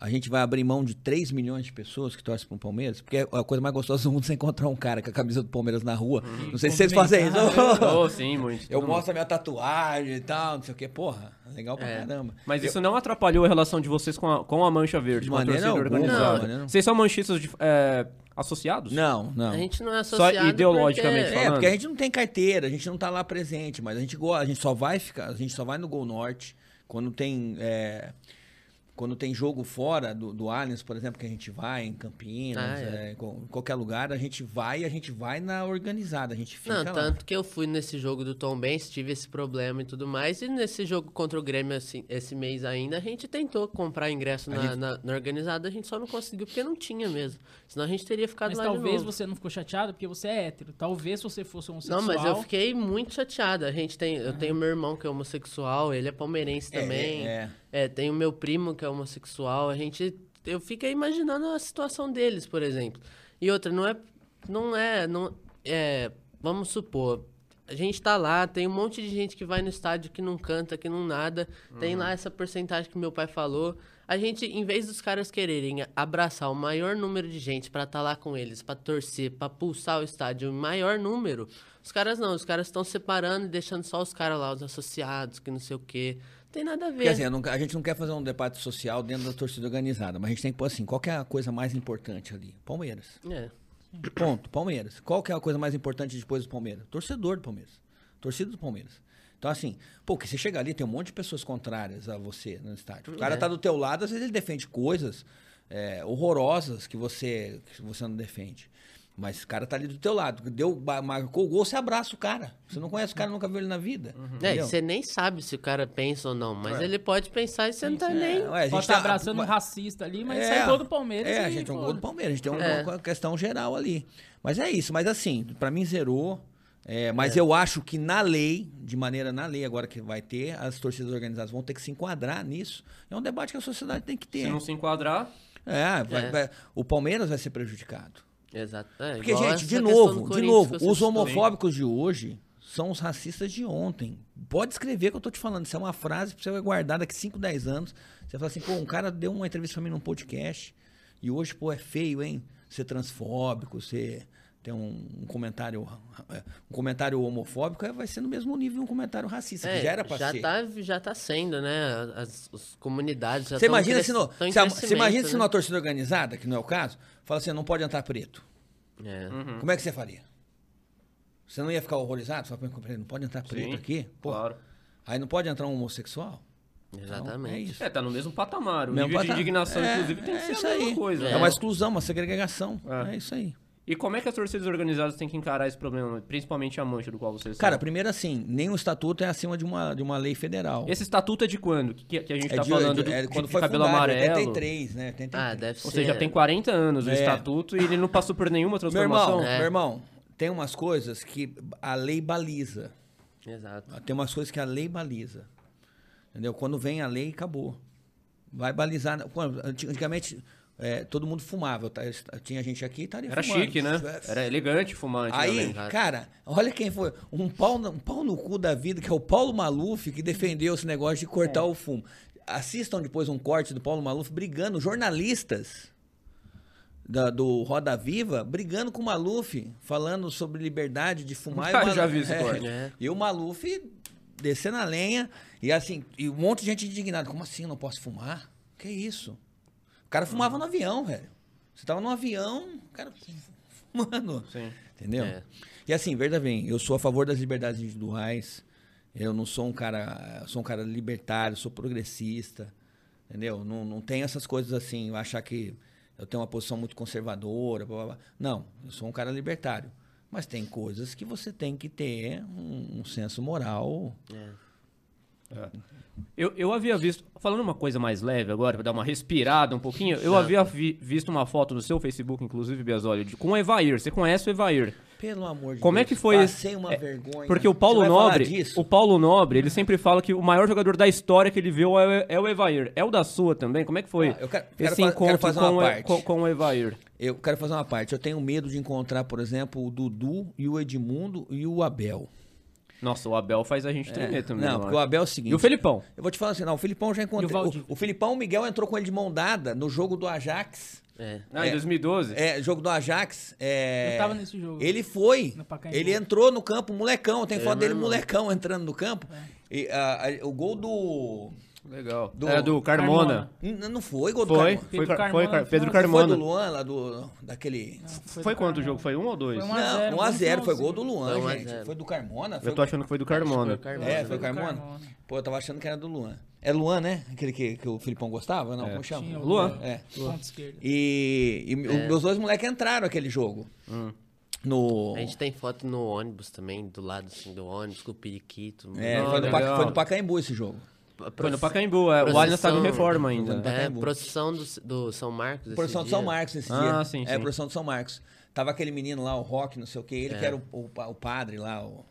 a gente vai abrir mão de 3 milhões de pessoas que torcem para o Palmeiras, porque é a coisa mais gostosa do mundo é você encontrar um cara com a camisa do Palmeiras na rua. Uhum. Não sei se vocês fazem isso.
oh, sim, muito.
Eu mostro a minha tatuagem e tal, não sei o que. Porra, legal pra é. caramba.
Mas eu... isso não atrapalhou a relação de vocês com a, com a Mancha Verde, de com a torcida
alguma,
organizada?
Não.
Vocês são manchistas de, é, associados?
Não, não.
A gente não é associado
Só ideologicamente
porque...
falando?
É, porque a gente não tem carteira, a gente não tá lá presente, mas a gente, a gente só vai ficar, a gente só vai no Gol Norte quando tem... É quando tem jogo fora do, do Allianz, por exemplo, que a gente vai em Campinas, ah, é. É, em qualquer lugar, a gente vai e a gente vai na organizada, a gente fica
Não,
lá.
tanto que eu fui nesse jogo do Tom Benz, tive esse problema e tudo mais, e nesse jogo contra o Grêmio assim, esse mês ainda, a gente tentou comprar ingresso na, gente... na, na, organizada, a gente só não conseguiu porque não tinha mesmo. Senão a gente teria ficado
mas
lá
talvez você não ficou chateado porque você é hétero. Talvez se você fosse homossexual...
Não, mas eu fiquei muito chateado. A gente tem, eu tenho meu irmão que é homossexual, ele é palmeirense é, também.
É, é.
Tem o meu primo que é homossexual. A gente. Eu fico imaginando a situação deles, por exemplo. E outra, não é. Não é. Não, é vamos supor. A gente tá lá, tem um monte de gente que vai no estádio que não canta, que não nada. Uhum. Tem lá essa porcentagem que meu pai falou. A gente, em vez dos caras quererem abraçar o maior número de gente para estar tá lá com eles, para torcer, para pulsar o estádio, o maior número, os caras não, os caras estão separando e deixando só os caras lá, os associados, que não sei o quê tem nada a ver.
Porque assim, não, a gente não quer fazer um debate social dentro da torcida organizada, mas a gente tem que pôr assim, qual é a coisa mais importante ali? Palmeiras.
É.
Ponto, Palmeiras. Qual é a coisa mais importante depois do Palmeiras? Torcedor do Palmeiras. Torcida do Palmeiras. Então, assim, pô, que você chega ali, tem um monte de pessoas contrárias a você no estádio. O cara é. tá do teu lado, às vezes ele defende coisas é, horrorosas que você, que você não defende. Mas o cara tá ali do teu lado. Deu, marcou o gol, você abraça o cara. Você não conhece o cara, nunca viu ele na vida.
Uhum. É, você nem sabe se o cara pensa ou não, mas é. ele pode pensar e você não tá é. nem.
Ué, a gente pode tá abraçando um racista ali, mas é, sai gol do Palmeiras.
É, a gente é um gol do Palmeiras. A gente tem uma, é. uma questão geral ali. Mas é isso. Mas assim, para mim zerou. É, mas é. eu acho que na lei, de maneira na lei agora que vai ter, as torcidas organizadas vão ter que se enquadrar nisso. É um debate que a sociedade tem que ter.
Se não se enquadrar.
É, vai, vai, o Palmeiras vai ser prejudicado.
Exato. É,
Porque, gente, de novo, de novo, os homofóbicos de hoje são os racistas de ontem. Pode escrever que eu tô te falando. Isso é uma frase que você vai guardar daqui 5, 10 anos. Você fala assim, pô, um cara deu uma entrevista pra mim num podcast e hoje, pô, é feio, hein? Ser transfóbico, ser tem um, um, comentário um comentário homofóbico vai ser no mesmo nível um comentário racista é, que já era para ser
tá, já tá sendo né as, as comunidades já
você imagina se no, você imagina né? se numa torcida organizada que não é o caso fala assim não pode entrar preto
é.
uhum. como é que você faria você não ia ficar horrorizado fala, não pode entrar preto Sim, aqui
Pô, claro
aí não pode entrar um homossexual
Exatamente. Então, é,
isso. é, tá no mesmo patamar. O mesmo nível patamar. de indignação, é, inclusive, tem que é ser a mesma aí. coisa.
É.
é
uma exclusão, uma segregação. É. é isso aí.
E como é que as torcidas organizadas têm que encarar esse problema, principalmente a mancha do qual vocês
Cara, primeiro assim, nenhum estatuto é acima de uma, de uma lei federal.
Esse estatuto é de quando? Que, que a gente é tá de, falando
de, é,
do,
quando de foi cabelo fundado, amarelo? 83, né? 83.
Ah, deve
Ou
ser.
seja, tem 40 anos é. o estatuto e ele não passou por nenhuma transformação.
Meu irmão, é. meu irmão, tem umas coisas que a lei baliza.
Exato.
Tem umas coisas que a lei baliza. Entendeu? Quando vem a lei, acabou. Vai balizar. Antigamente é, todo mundo fumava. Eu tinha gente aqui e estaria
Era
fumando.
chique, né? Era elegante fumar
Aí,
antigamente.
cara, olha quem foi. Um pau, no- um pau no cu da vida, que é o Paulo Maluf, que defendeu esse negócio de cortar
É.
o fumo. Assistam depois um corte do Paulo Maluf brigando, jornalistas da- do Roda Viva, brigando com o Maluf, falando sobre liberdade de fumar. e o
Ah,
Maluf-
já vi esse
é,
corte.
É.
E o Maluf descendo a lenha, e assim, e um monte de gente indignada. Como assim, eu não posso fumar? Que isso? O cara fumava no avião, velho. Você tava no avião, o cara fumando.
Sim.
Entendeu?
É.
E assim, veja bem, eu sou a favor das liberdades individuais. Eu não sou um cara, eu sou um cara libertário, sou progressista. Entendeu? Não, não tenho essas coisas assim, eu achar que eu tenho uma posição muito conservadora, blá, blá, blá. Não, eu sou um cara libertário. Mas tem coisas que você tem que ter um, um senso moral.
Eu, eu havia visto, falando uma coisa mais leve agora, pra dar uma respirada um pouquinho, eu havia vi- visto uma foto no seu Facebook, inclusive, Biasoli, de- com o Evair. Você conhece o Evair?
Pelo amor de
Como é
Deus.
que foi
Passei
esse-
uma
é,
vergonha.
Porque o Paulo Nobre, o Paulo Nobre, ele sempre fala que o maior jogador da história que ele viu é, o- é o Evair. É o da sua também? Como é que foi
Ah, eu quero-
esse
fa-
encontro
quero fazer
com,
uma
o- com, com o Evair?
Eu quero fazer uma parte. Eu tenho medo de encontrar, por exemplo, o Dudu e o Edmundo e o Abel.
Nossa, o Abel faz a gente tremer também.
Não, porque o. Abel é o seguinte.
E o Felipão?
Eu vou te falar assim, não, o Filipão já
E o?
O, o Filipão, o Miguel entrou com ele de mão dada no jogo do Ajax.
É.
Ah, em
É.
2012?
É, jogo do Ajax. É,
Eu tava nesse jogo.
Ele foi. Ele entrou no campo, molecão. Tem
É,
foto dele,
irmão.
molecão, entrando no campo.
É.
E, ah, ah, o gol do.
Legal.
Do-
É do Carmona.
N- Não foi gol do
Foi,
Carmona.
foi,
Pedro
Car-
Carmona
foi Pedro.
Não Foi do
Carmona.
Luan, lá do. Daquele.
Foi quanto o jogo? Foi um ou dois?
Foi um a
Não,
zero,
1x0,
bom
foi gol do. Luan,
Foi um
gente. Foi do Carmona? Foi
Eu tô achando que foi do Carmona.
Foi Carmona.
É, foi
do
Carmona?
Carmona.
Pô, eu tava achando que era do Luan. É Luan, né? Aquele que, que o Filipão gostava? Não,
É.
como chama?
Luan.
É.
Esquerdo.
E, e os meus dois moleques entraram aquele jogo. No.
A gente tem foto no ônibus também, do lado assim, do ônibus, com o periquito.
É,
Ah,
foi, do foi do Pacaembu esse jogo.
Foi no Pacaembu, é, o Allianz tava em reforma ainda.
É, procissão do, do São Marcos.
de
dia.
São Marcos esse
Ah,
dia.
sim,
É,
sim.
produção de São Marcos. Tava aquele menino lá, o Rock, não sei o que, ele que era o, o, o padre lá, o.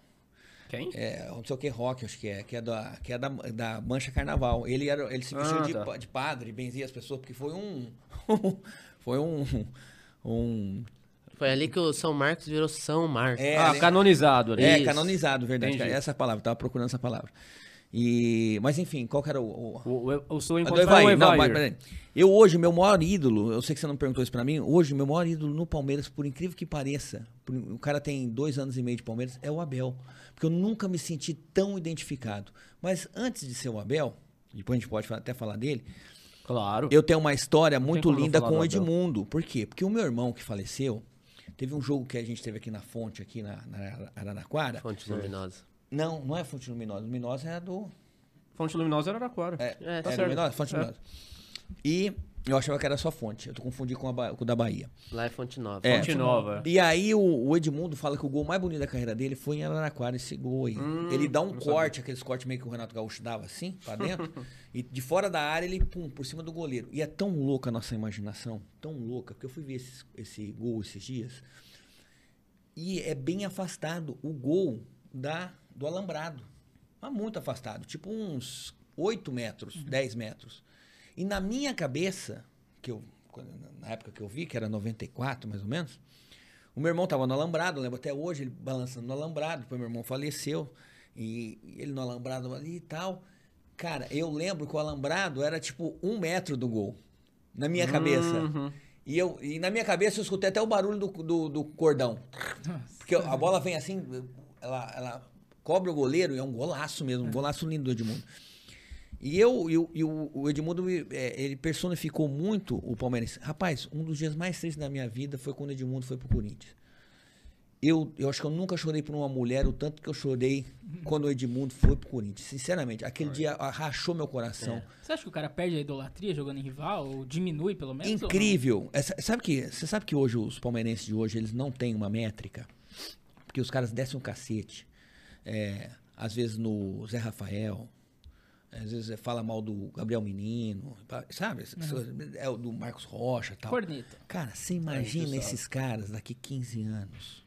Quem?
É, não sei o que, Rock, acho que é, que é, da, que é da, da Mancha Carnaval. Ele, era, ele se vestiu
Ah,
de,
tá.
de padre, benzia as pessoas, porque foi um. foi um. Um.
Foi ali que o São Marcos virou São Marcos.
É,
ah,
ali-
canonizado ali.
É,
Isso.
canonizado, verdade.
Entendi.
Essa palavra, tava procurando essa palavra. E, mas enfim, qual que era o. o...
O, o, seu encontro
Evair. Não, mas, peraí. eu hoje, meu maior ídolo, eu sei que você não perguntou isso pra mim, hoje, meu maior ídolo no Palmeiras, por incrível que pareça, por- o cara tem dois anos e meio de Palmeiras, é o Abel. Porque eu nunca me senti tão identificado. Mas antes de ser o Abel, depois a gente pode até falar dele,
Claro.
eu tenho uma história muito linda com o
Abel.
Edmundo. Por quê? Porque o meu irmão que faleceu, teve um jogo que a gente teve aqui na fonte, aqui na, na Araraquara.
Fonte luminosa.
Não, não é Fonte Luminosa. Luminosa é a do.
Fonte Luminosa era Araquara.
É,
É,
tá
certo.
Luminosa? Fonte
É.
Luminosa. E eu achava que era só fonte. Eu tô confundindo com, a com o da Bahia.
Lá é Fonte Nova.
É.
Fonte Nova.
E aí o, o Edmundo fala que o gol mais bonito da carreira dele foi em Araraquara, esse gol aí.
Hum,
ele dá um corte, aqueles cortes meio que o Renato Gaúcho dava assim, pra dentro. e de fora da área ele, pum, por cima do goleiro. E é tão louca a nossa imaginação, tão louca, porque eu fui ver esse, esse gol esses dias. E é bem afastado o gol da, do alambrado. Mas muito afastado, tipo uns 8 metros, 10 metros. E na minha cabeça, que eu, na época que eu vi, que era 94 mais ou menos, o meu irmão tava no alambrado, eu lembro até hoje, ele balançando no alambrado, depois meu irmão faleceu, e ele no alambrado ali e tal. Cara, eu lembro que o alambrado era tipo um metro do gol, na minha cabeça.
Uhum.
E, eu, e na minha cabeça eu escutei até o barulho do, do, do cordão. Porque a bola vem assim, ela, ela cobre o goleiro, e é um golaço mesmo, um golaço lindo do Edmundo. E eu e, o- Edmundo, é, ele personificou muito o Palmeirense. Rapaz, um dos dias mais tristes da minha vida foi quando o Edmundo foi pro Corinthians. Eu, eu acho que eu nunca chorei por uma mulher o tanto que eu chorei quando o Edmundo foi pro Corinthians. Sinceramente, aquele dia rachou meu coração.
Você acha que o cara perde a idolatria jogando em rival? Ou diminui, pelo menos?
Incrível. Essa- sabe que, você sabe que hoje os palmeirenses de hoje eles não têm uma métrica? Porque os caras descem um cacete. É, às vezes no Zé Rafael, às vezes fala mal do Gabriel Menino, sabe? É o do Marcos Rocha e tal.
Corneta.
Cara, você imagina esses caras daqui 15 anos.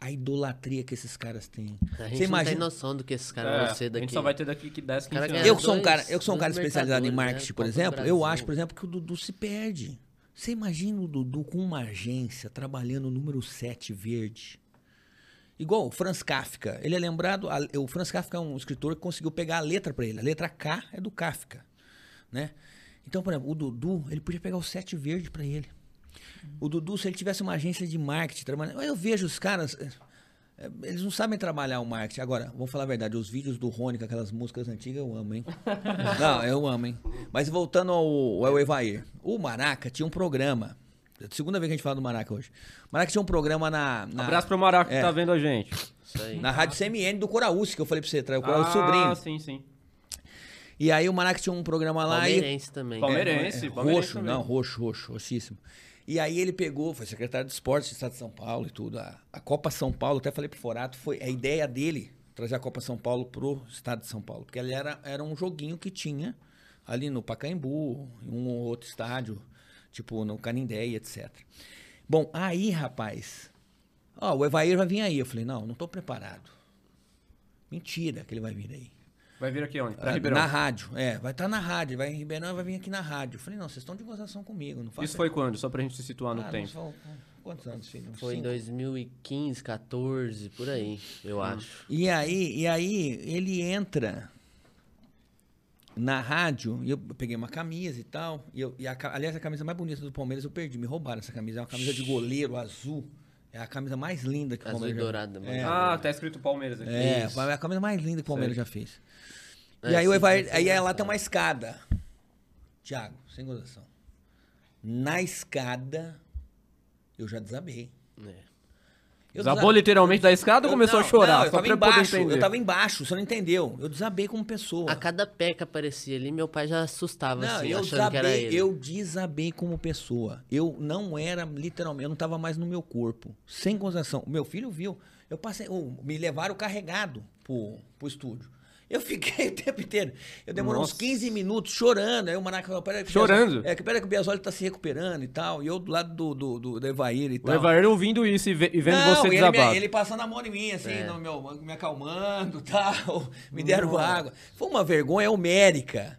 A idolatria que esses caras têm.
A
Você
gente não tem noção do que esses caras
É,
vão ser
a
daqui.
gente só vai ter daqui que 10, 15
Cara
anos.
Eu que sou um cara, eu sou um cara especializado em
Libertadores,
marketing,
né?
por exemplo, eu acho, por exemplo, que o Dudu se perde. Você imagina o Dudu com uma agência trabalhando o número 7 verde. Igual o Franz Kafka. Ele é lembrado. a- o Franz Kafka é um escritor que conseguiu pegar a letra pra ele. A letra K é do Kafka. Né? Então, por exemplo, o Dudu, ele podia pegar o 7 verde pra ele. O Dudu, se ele tivesse uma agência de marketing trabalhando. Eu vejo os caras. eh, eh, Eles não sabem trabalhar o marketing. Agora, vamos falar a verdade, os vídeos do Rony com aquelas músicas antigas eu amo, hein? não, eu amo, hein? Mas voltando ao, ao Evair. O Maraca tinha um programa. É a segunda vez que a gente fala do Maraca hoje. O Maraca tinha um programa na. na
Abraço pro Maraca
É.
que tá vendo a gente.
Isso aí.
na rádio CMN do Coraúce, que eu falei pra você, o Coraúce
ah,
sobrinho.
sim, sim.
E aí o Maraca tinha um programa lá e.
Palmeirense também.
Palmeirense.
É,
Palmeirense
roxo,
também.
não, roxo, roxo, roxíssimo. E aí ele pegou, foi secretário de esportes do estado de São Paulo e tudo. A, a Copa São Paulo, até falei pro Forato, foi a ideia dele trazer a Copa São Paulo pro estado de São Paulo. Porque ele era, era um joguinho que tinha ali no Pacaembu, em um ou outro estádio, tipo no Canindé e etc. Bom, aí, rapaz, ó, o Evair vai vir aí. Eu falei, não, não tô preparado. Mentira que ele vai vir aí.
Vai vir aqui onde? Pra
Ah,
Ribeirão.
Na rádio, é, vai estar na rádio, vai em Ribeirão e vai vir aqui na rádio. Eu falei, não, vocês estão de gozação comigo, não
Isso foi quando? Só pra gente se situar no
Ah,
tempo.
fal- Quantos anos, filho?
Foi em
cinco?
2015, 14, por aí, eu acho.
E aí, e aí ele entra na rádio, e eu peguei uma camisa e tal. E eu, e a aliás, a camisa mais bonita do Palmeiras eu perdi, me roubaram essa camisa. É uma camisa de goleiro azul. É a camisa mais linda que o
Azul e
Palmeiras já
dourada,
É,
mano.
Ah, tá escrito Palmeiras aqui.
É,
Isso.
é a camisa mais linda que o Palmeiras já fez.
É,
e aí,
sim,
Evair,
sim,
aí lá tem uma escada. Tiago, sem gozação. Na escada, eu já desabei.
É.
Eu
Desabou
desa-
literalmente da escada ou começou
não,
a chorar?
Não, eu
só
tava embaixo, eu tava embaixo, você não entendeu. Eu desabei como pessoa.
A cada pé que aparecia ali, meu pai já assustava,
Não,
assim,
eu
achando que era
desabei,
ele.
eu desabei como pessoa. Eu não era, literalmente, eu não tava mais no meu corpo. Sem gozação. O meu filho viu. Eu passei, oh, me levaram carregado pro, pro estúdio. Eu fiquei o tempo inteiro. Eu demorei uns
Nossa.
15 minutos chorando. Aí o Maraca falou, peraí o
Chorando?
É, que peraí que o Biasoli tá se recuperando e tal. E eu do lado do, do, do, do Evair e
O
tal.
Evair ouvindo isso e, ve- vendo
Não,
você
ele,
desabado.
ele passando a mão em mim, assim,
É.
no meu, me acalmando e tal. Me deram água. Foi uma vergonha homérica.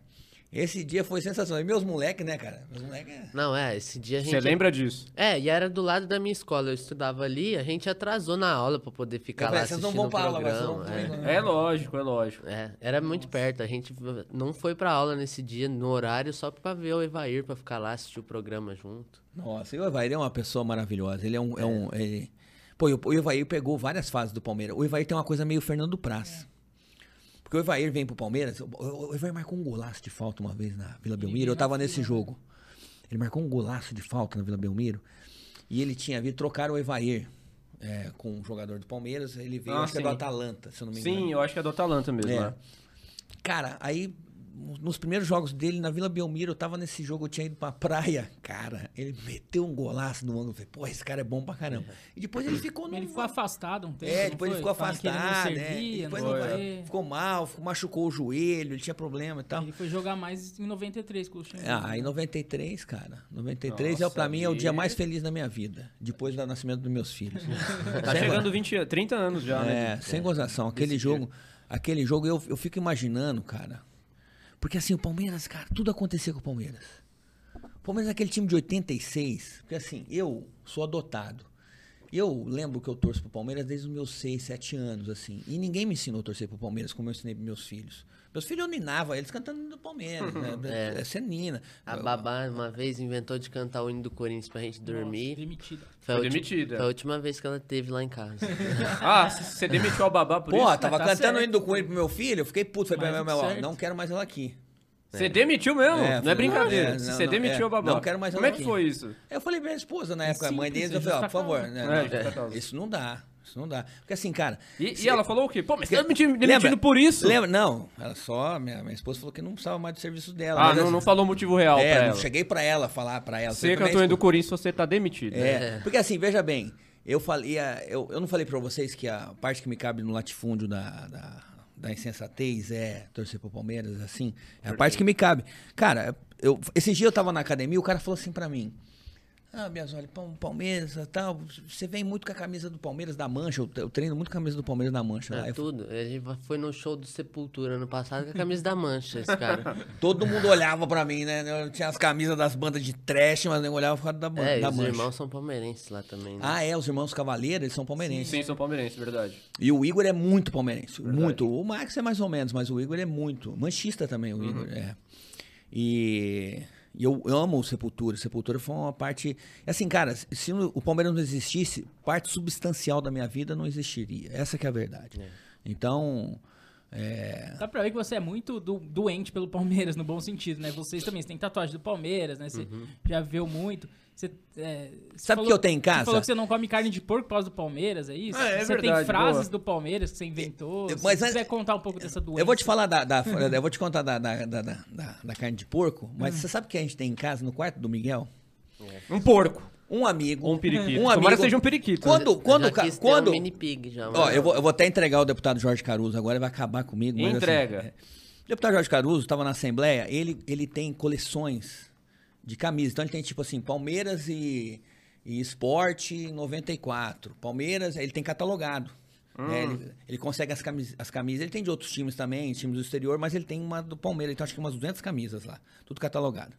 Esse dia foi sensacional. E meus moleques, né, cara? Meus moleques. é-
Não, é, esse dia a gente...
Você lembra disso?
É, e era do lado da minha escola, eu estudava ali, a gente atrasou na aula pra poder ficar
Eu
lá
vocês não vão
o
pra aula, mas vão
é.
É lógico, é lógico.
É, era muito perto. A gente não foi pra aula nesse dia, no horário, só pra ver o Evair, pra ficar lá assistir o programa junto.
Nossa, e o Evair é uma pessoa maravilhosa. Ele é um. É. um ele... Pô, e o o Evair pegou várias fases do Palmeiras. O Evair tem uma coisa meio Fernando Praz. Porque o Evair vem pro Palmeiras. O Evair marcou um golaço de falta uma vez na Vila Belmiro. Eu tava nesse jogo. Ele marcou um golaço de falta na Vila Belmiro. E ele tinha vindo trocar o Evair é, com um jogador do Palmeiras. Ele veio,
Ah,
acho que é do
sim.
Atalanta, se eu não me engano.
Sim, eu acho que é do Atalanta mesmo,
É.
né?
Cara, aí nos primeiros jogos dele na Vila Belmiro, eu tava nesse jogo, eu tinha ido pra praia. Cara, ele meteu um golaço no ângulo. Eu falei, pô, esse cara é bom pra caramba. E depois ele ficou no.
Ele ficou afastado um tempo.
É, depois ele ficou
Fala que ele não
afastado, né?
servia,
Depois
quê.
ficou mal, ficou- machucou o joelho, ele tinha problema e tal.
Ele foi jogar mais em 93 com o Luxemburgo.
Ah, em 93, cara. 93 é
Nossa,
pra mim é o dia mais feliz da minha vida. Depois do nascimento dos meus filhos.
Tá
Sem
chegando 20, an- 30 anos já,
É,
né?
sem gozação. Aquele jogo, aquele jogo eu, eu fico imaginando, cara. Porque assim, o Palmeiras, cara, tudo acontecia com o Palmeiras. O Palmeiras é aquele time de 86. Porque assim, eu sou adotado. Eu lembro que eu torço pro Palmeiras desde os meus 6, 7 anos, assim. E ninguém me ensinou a torcer pro Palmeiras como eu ensinei pros meus filhos. Meus filhos eu ninava eles cantando do Palmeiras, né?
É.
É, Você nina.
A babá uma vez inventou de cantar o hino do Corinthians pra gente dormir.
Demitida.
Foi,
Foi demitida.
Foi a última vez que ela teve lá em casa.
Ah, você demitiu a babá por
Pô,
isso?
tava
tá
cantando
certo.
o hino do Coelho pro meu filho, eu fiquei puto. Falei, pra meu,
certo.
não quero mais ela aqui.
Você demitiu mesmo?
É,
não é brincadeira.
é,
Se
não,
você
não,
demitiu
é,
a babá.
não quero mais
Como é que foi isso?
Eu falei pra minha esposa na época, a mãe
simples,
deles, eu
é
falei, ó,
justa
por favor, né,
É,
né,
justa causa.
isso não dá, isso não dá. Porque assim, cara...
E,
se-
e ela falou o quê? Pô, mas você tá
Porque-
demitindo,
lembra-
por isso?
Lembra? Não, ela só, minha, minha esposa falou que não precisava mais do serviço dela.
Ah, não,
assim,
não falou o motivo real
É,
pra
não
ela.
cheguei pra ela falar pra ela.
Você
minha
indo do. Corinthians, você tá demitido.
É, porque assim, veja bem, eu falei, a- eu, eu não falei pra vocês que a parte que me cabe no latifúndio da, da, da insensatez é torcer pro Palmeiras, assim, é a parte que me cabe. Cara, eu, esse dia eu tava na academia, o cara falou assim pra mim, Ah, Biasoli, Palmeiras e tal. Você vem muito com a camisa do Palmeiras da Mancha. Eu, treino muito com a camisa do Palmeiras da Mancha.
É,
lá.
tudo. A gente foi no show do Sepultura ano passado com a camisa da Mancha, esse cara.
Todo mundo olhava pra mim, né? Eu tinha as camisas das bandas de trash, mas eu olhava por causa da,
é,
da
os
Mancha.
irmãos são palmeirenses lá também. Né?
Ah, é, os irmãos Cavaleiros, eles são palmeirenses.
Sim, são palmeirenses, verdade.
E o Igor é muito palmeirense. Verdade. Muito. O Max é mais ou menos, mas o Igor é muito. Manchista também, o uhum. Igor. É. E. E eu amo o Sepultura. Sepultura foi uma parte. Assim, cara, se o Palmeiras não existisse, parte substancial da minha vida não existiria. Essa que é a verdade. É. Então. É...
Dá pra ver que você é muito do, doente pelo Palmeiras, no bom sentido, né? Vocês também, você tem tatuagem do Palmeiras, né? Você uhum. já viu muito. Você, é, você
Sabe o que eu tenho em casa? Você
falou que você não come carne de porco por causa do Palmeiras, é isso?
É, é
você
verdade,
tem frases
boa.
do Palmeiras que você inventou.
Mas,
se quiser contar um pouco dessa doença.
Eu vou te falar da. da eu vou te contar da, da, da, da, da carne de porco, mas você sabe o que a gente tem em casa, no quarto do Miguel?
Um porco.
Um amigo.
Ou um periquito.
Um amigo.
Tomara que seja um periquito.
Quando. Quando,
já quis
quando
um mini pig já.
Ó, eu vou, eu vou até entregar o deputado Jorge Caruso agora, ele vai acabar comigo. Mas,
Entrega.
Assim, é, o deputado Jorge Caruso estava na Assembleia, ele, ele tem coleções de camisas. Então ele tem tipo assim, Palmeiras e, e Esporte 94. Palmeiras, ele tem catalogado.
Hum.
Né? Ele, ele, consegue as camisas, as camisas. Ele tem de outros times também, times do exterior, mas ele tem uma do Palmeiras. Então acho que umas 200 camisas lá, tudo catalogado.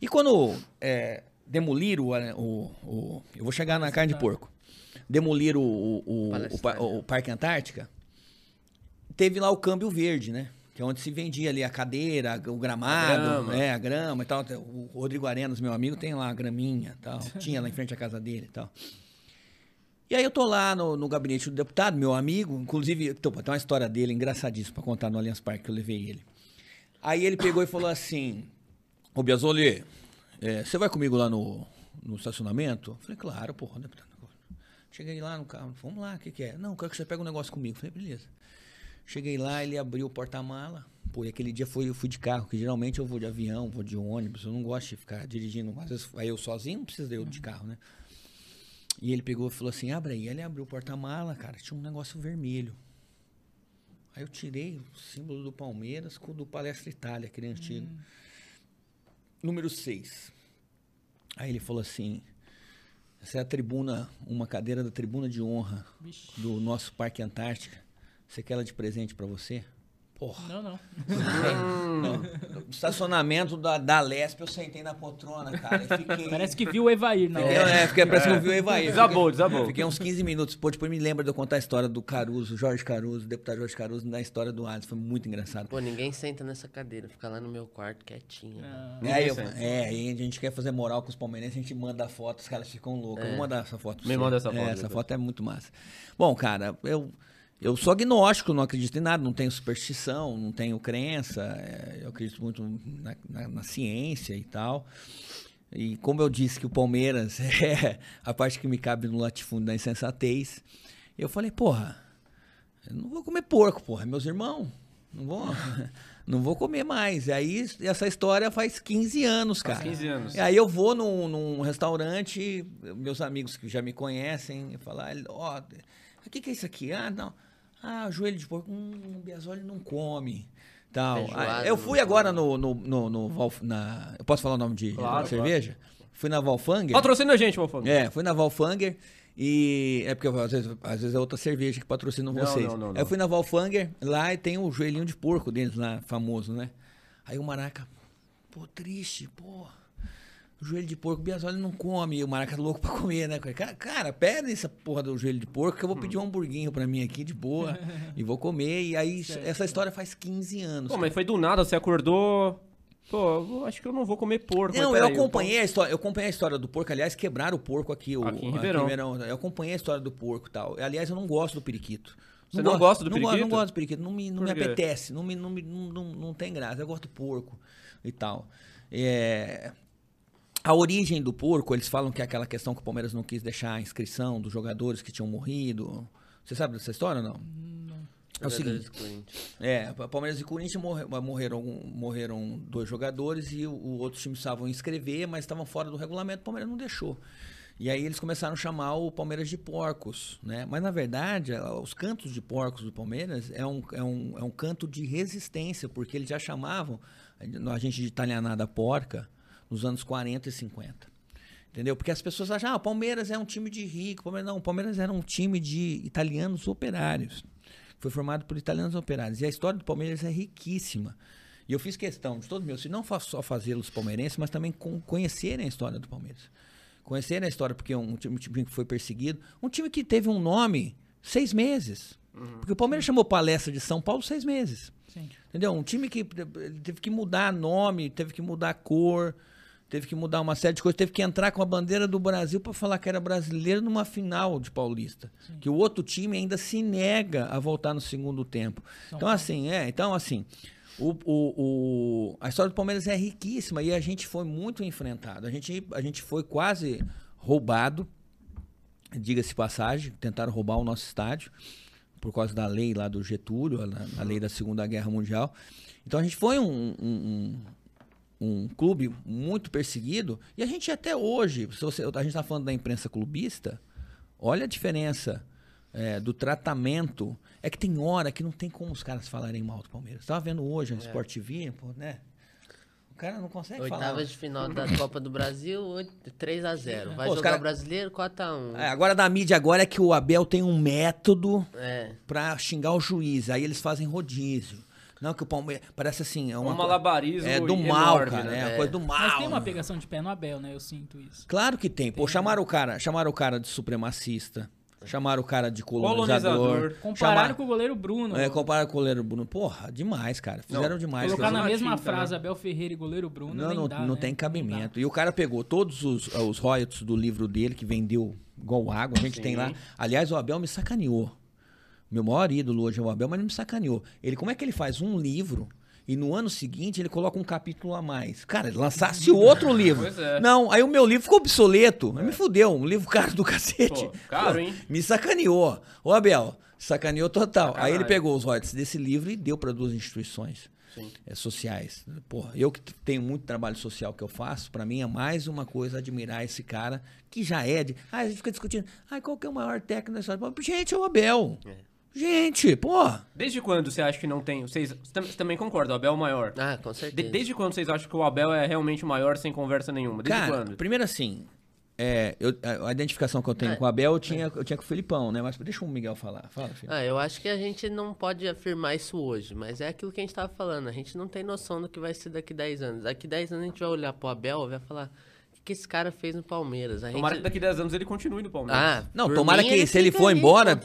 E quando é, demoliram o, o, o, Eu vou chegar na carne de porco. Demoliram o, o, o, o Parque Antártica, teve lá o câmbio verde, né? Que é onde se vendia ali a cadeira, o gramado, a grama, é, a grama e tal. O Rodrigo Arenas, meu amigo, tem lá a graminha e tal. Tinha lá em frente à casa dele e tal. E aí eu tô lá no, no gabinete do deputado, meu amigo, inclusive, tem uma história dele engraçadíssima pra contar no Allianz Parque que eu levei ele. Aí ele pegou e falou assim, ô Biasoli, é, você vai comigo lá no, no estacionamento? Eu falei, claro, porra, deputado. Cheguei lá no carro, vamos lá, o que, que é? Não, quero que você pegue um negócio comigo. Eu falei, beleza. Cheguei lá, ele abriu o porta-mala. Pô, e aquele dia foi, eu fui de carro, que geralmente eu vou de avião, vou de ônibus, eu não gosto de ficar dirigindo. Às vezes aí eu sozinho, não precisa eu de carro, né? E ele pegou e falou assim: abre aí. Ele abriu o porta-mala, cara, tinha um negócio vermelho. Aí eu tirei o símbolo do Palmeiras com o do Palestra Itália, aquele antigo. Hum. Número 6. Aí ele falou assim: essa é a tribuna, uma cadeira da tribuna de honra Bicho. do nosso Parque Antártica. Você quer ela de presente para você?
Porra. Não, não.
não. No estacionamento da, da Lesp, eu sentei na poltrona, cara. Fiquei...
Parece que viu o Evair, não.
Fiquei, é, fiquei, parece que eu vi o Evair.
Desabou, desabou.
Fiquei uns 15 minutos. Pô, depois me lembra de eu contar a história do Caruso, Jorge Caruso, deputado Jorge Caruso, na história do Alisson. Foi muito engraçado.
Pô, ninguém senta nessa cadeira. Fica lá no meu quarto quietinho. Ah,
é, eu, é, aí a gente quer fazer moral com os palmeirenses, a gente manda foto, os caras ficam loucos. É. Eu vou mandar essa foto.
Me manda essa foto.
É, essa foto é muito massa. Bom, cara, eu... Eu sou agnóstico, não acredito em nada, não tenho superstição, não tenho crença, é, eu acredito muito na, na, na, ciência e tal. E como eu disse que o Palmeiras é a parte que me cabe no latifúndio da insensatez, eu falei, porra, eu não vou comer porco, porra, meus irmãos, não vou, não vou comer mais. E aí, essa história faz 15 anos, cara.
Faz 15 anos.
E aí eu vou num, num restaurante, meus amigos que já me conhecem, falar, ó, oh, o que, que é isso aqui? Ah, não. Ah, joelho de porco, hum, o Biasoli não come. Tal. Ah, eu fui agora no, no, no, no Val, na, Eu posso falar o nome de
claro,
cerveja? Claro. Fui na Valfanger.
Patrocina a gente, Valfanger.
É, fui na Valfanger. E é porque às vezes, às vezes é outra cerveja que patrocina vocês.
Não, não, não,
eu fui na Valfanger, lá e tem o joelhinho de porco deles lá, famoso, né? Aí o Maraca, pô, triste, porra joelho de porco, o Biasoli não come, o Maraca é louco pra comer, né? Cara, cara, pede essa porra do joelho de porco que eu vou pedir um hamburguinho pra mim aqui de boa e vou comer. E aí, certo. essa história faz 15 anos.
Pô, mas foi do nada, você acordou. Pô, acho que eu não vou comer porco.
Não, eu acompanhei a história. Eu acompanhei a história do porco. Aliás, quebraram o porco aqui. O,
aqui em Ribeirão. Aqui em Ribeirão.
Eu acompanhei a história do porco e tal. Aliás, eu não gosto do periquito.
Você não, não gosta do
não
periquito?
Gosto, não gosto do periquito. Não me, não me apetece. Não, me, não, me, não, não, não tem graça. Eu gosto do porco e tal. É, a origem do porco, eles falam que é aquela questão que o Palmeiras não quis deixar a inscrição dos jogadores que tinham morrido. Você sabe dessa história ou não?
Não.
É o seguinte. É, Palmeiras e Corinthians morreram, morreram dois jogadores e o, o outros times estavam inscrever, mas estavam fora do regulamento, o Palmeiras não deixou. E aí eles começaram a chamar o Palmeiras de porcos, né? Mas na verdade, os cantos de porcos do Palmeiras é um, é um, é um canto de resistência, porque eles já chamavam a gente de italianada porca, nos anos 40 e 50. Entendeu? Porque as pessoas acham, ah, o Palmeiras é um time de rico. Palmeiras, não, o Palmeiras era um time de italianos operários. Foi formado por italianos operários. E a história do Palmeiras é riquíssima. E eu fiz questão de todos meus filhos, não só fazê-los palmeirenses, mas também conhecerem a história do Palmeiras. Conhecerem a história, porque é um time, um time que foi perseguido. Um time que teve um nome seis meses. Uhum. Porque o Palmeiras chamou palestra de São Paulo seis meses. Sim. Entendeu? Um time que teve que mudar nome, teve que mudar cor teve que mudar uma série de coisas, teve que entrar com a bandeira do Brasil para falar que era brasileiro numa final de Paulista, Sim. que o outro time ainda se nega a voltar no segundo tempo. São então assim, é, então assim, o, o, o, a história do Palmeiras é riquíssima e a gente foi muito enfrentado. A gente, a gente foi quase roubado, diga-se passagem, tentaram roubar o nosso estádio por causa da lei lá do Getúlio, a, a lei da Segunda Guerra Mundial. Então a gente foi um, um, um clube muito perseguido, e a gente até hoje, se você, a gente está falando da imprensa clubista, olha a diferença é, do tratamento. É que tem hora que não tem como os caras falarem mal do Palmeiras. Estava vendo hoje no é. Sport TV, pô, né? O cara não consegue
Oitava
falar.
Oitava de final da Copa do Brasil, 3x0. Vai pô, jogar cara... brasileiro, 4x1.
É, agora da mídia agora é que o Abel tem um método é. para xingar o juiz. Aí eles fazem rodízio. Não, que o Palmeiras. Parece assim. É uma,
um malabarismo.
É do mal, enorme, cara. Né? É uma coisa do mal.
Mas tem uma pegação de pé no Abel, né? Eu sinto isso.
Claro que tem. Pô, chamaram o cara, chamaram o cara de supremacista. Chamaram o cara de colonizador. colonizador.
Compararam chamaram... com o goleiro Bruno.
É, compararam com o goleiro Bruno. Porra, demais, cara. Fizeram não, demais.
Colocar na mesma tinta, frase né? Abel Ferreira e goleiro Bruno.
Não, não,
dá,
não
né?
tem cabimento. E o cara pegou todos os, os royalties do livro dele, que vendeu igual água. A gente Sim. tem lá. Aliás, o Abel me sacaneou. Meu maior ídolo hoje é o Abel, mas ele me sacaneou. Ele, como é que ele faz um livro e no ano seguinte ele coloca um capítulo a mais. Cara, lançasse outro livro. É. Não, aí o meu livro ficou obsoleto. É. Me fudeu, um livro caro do cacete. Pô,
caro, hein?
me sacaneou. Ô, Abel, sacaneou total. Sacanagem. Aí ele pegou os royalties desse livro e deu para duas instituições. É, sociais. Porra, eu que tenho muito trabalho social que eu faço, para mim é mais uma coisa admirar esse cara que já é de. Ah, a gente fica discutindo. Ah, qual que é o maior técnico da história? Gente, é o Abel. É. Gente, pô.
Desde quando você acha que não tem? Vocês, você também concorda, o Abel é o maior.
Ah, com certeza.
De, desde quando vocês acham que o Abel é realmente o maior sem conversa nenhuma? Desde
Cara,
quando?
Primeiro assim, é, eu, a identificação que eu tenho é, com o Abel eu tinha, eu tinha com o Filipão, né? Mas deixa o Miguel falar. Fala, filho.
Ah, eu acho que a gente não pode afirmar isso hoje, mas é aquilo que a gente tava falando. A gente não tem noção do que vai ser daqui 10 anos. Daqui 10 anos a gente vai olhar pro Abel e vai falar que esse cara fez no Palmeiras. A
tomara gente... que daqui a 10 anos ele continue no Palmeiras. Ah,
não, tomara que ele se ele for embora,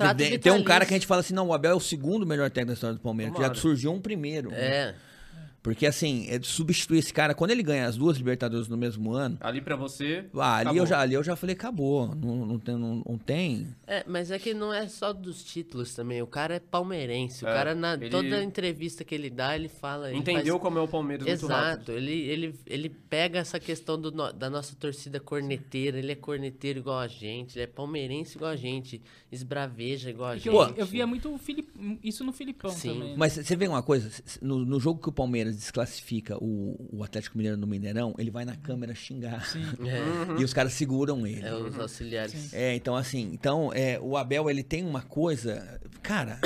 tem um cara que a gente fala assim, não, o Abel é o segundo melhor técnico da história do Palmeiras, tomara. já surgiu um primeiro.
É.
Né? Porque, assim, é substituir esse cara, quando ele ganha as duas Libertadores no mesmo ano.
Ali para você.
Ah, ali eu, já, ali eu já falei, acabou. Não, não, tem, não, não, tem.
É, mas é que não é só dos títulos também. O cara é palmeirense. É, o cara, na ele... toda entrevista que ele dá, ele fala. Ele
Entendeu
faz...
como é o Palmeiras
Exato. Ele, ele, ele pega essa questão do, da nossa torcida corneteira. Ele é corneteiro igual a gente. Ele é palmeirense igual a gente. Esbraveja igual a gente.
Eu, eu via muito Filip... isso no Filipão Sim. também. Né?
Mas você vê uma coisa. No, no jogo que o Palmeiras desclassifica o, o Atlético Mineiro no Mineirão, ele vai na câmera xingar. É. E os caras seguram ele.
É, os auxiliares. Sim.
É, então assim, então é, o Abel ele tem uma coisa. Cara,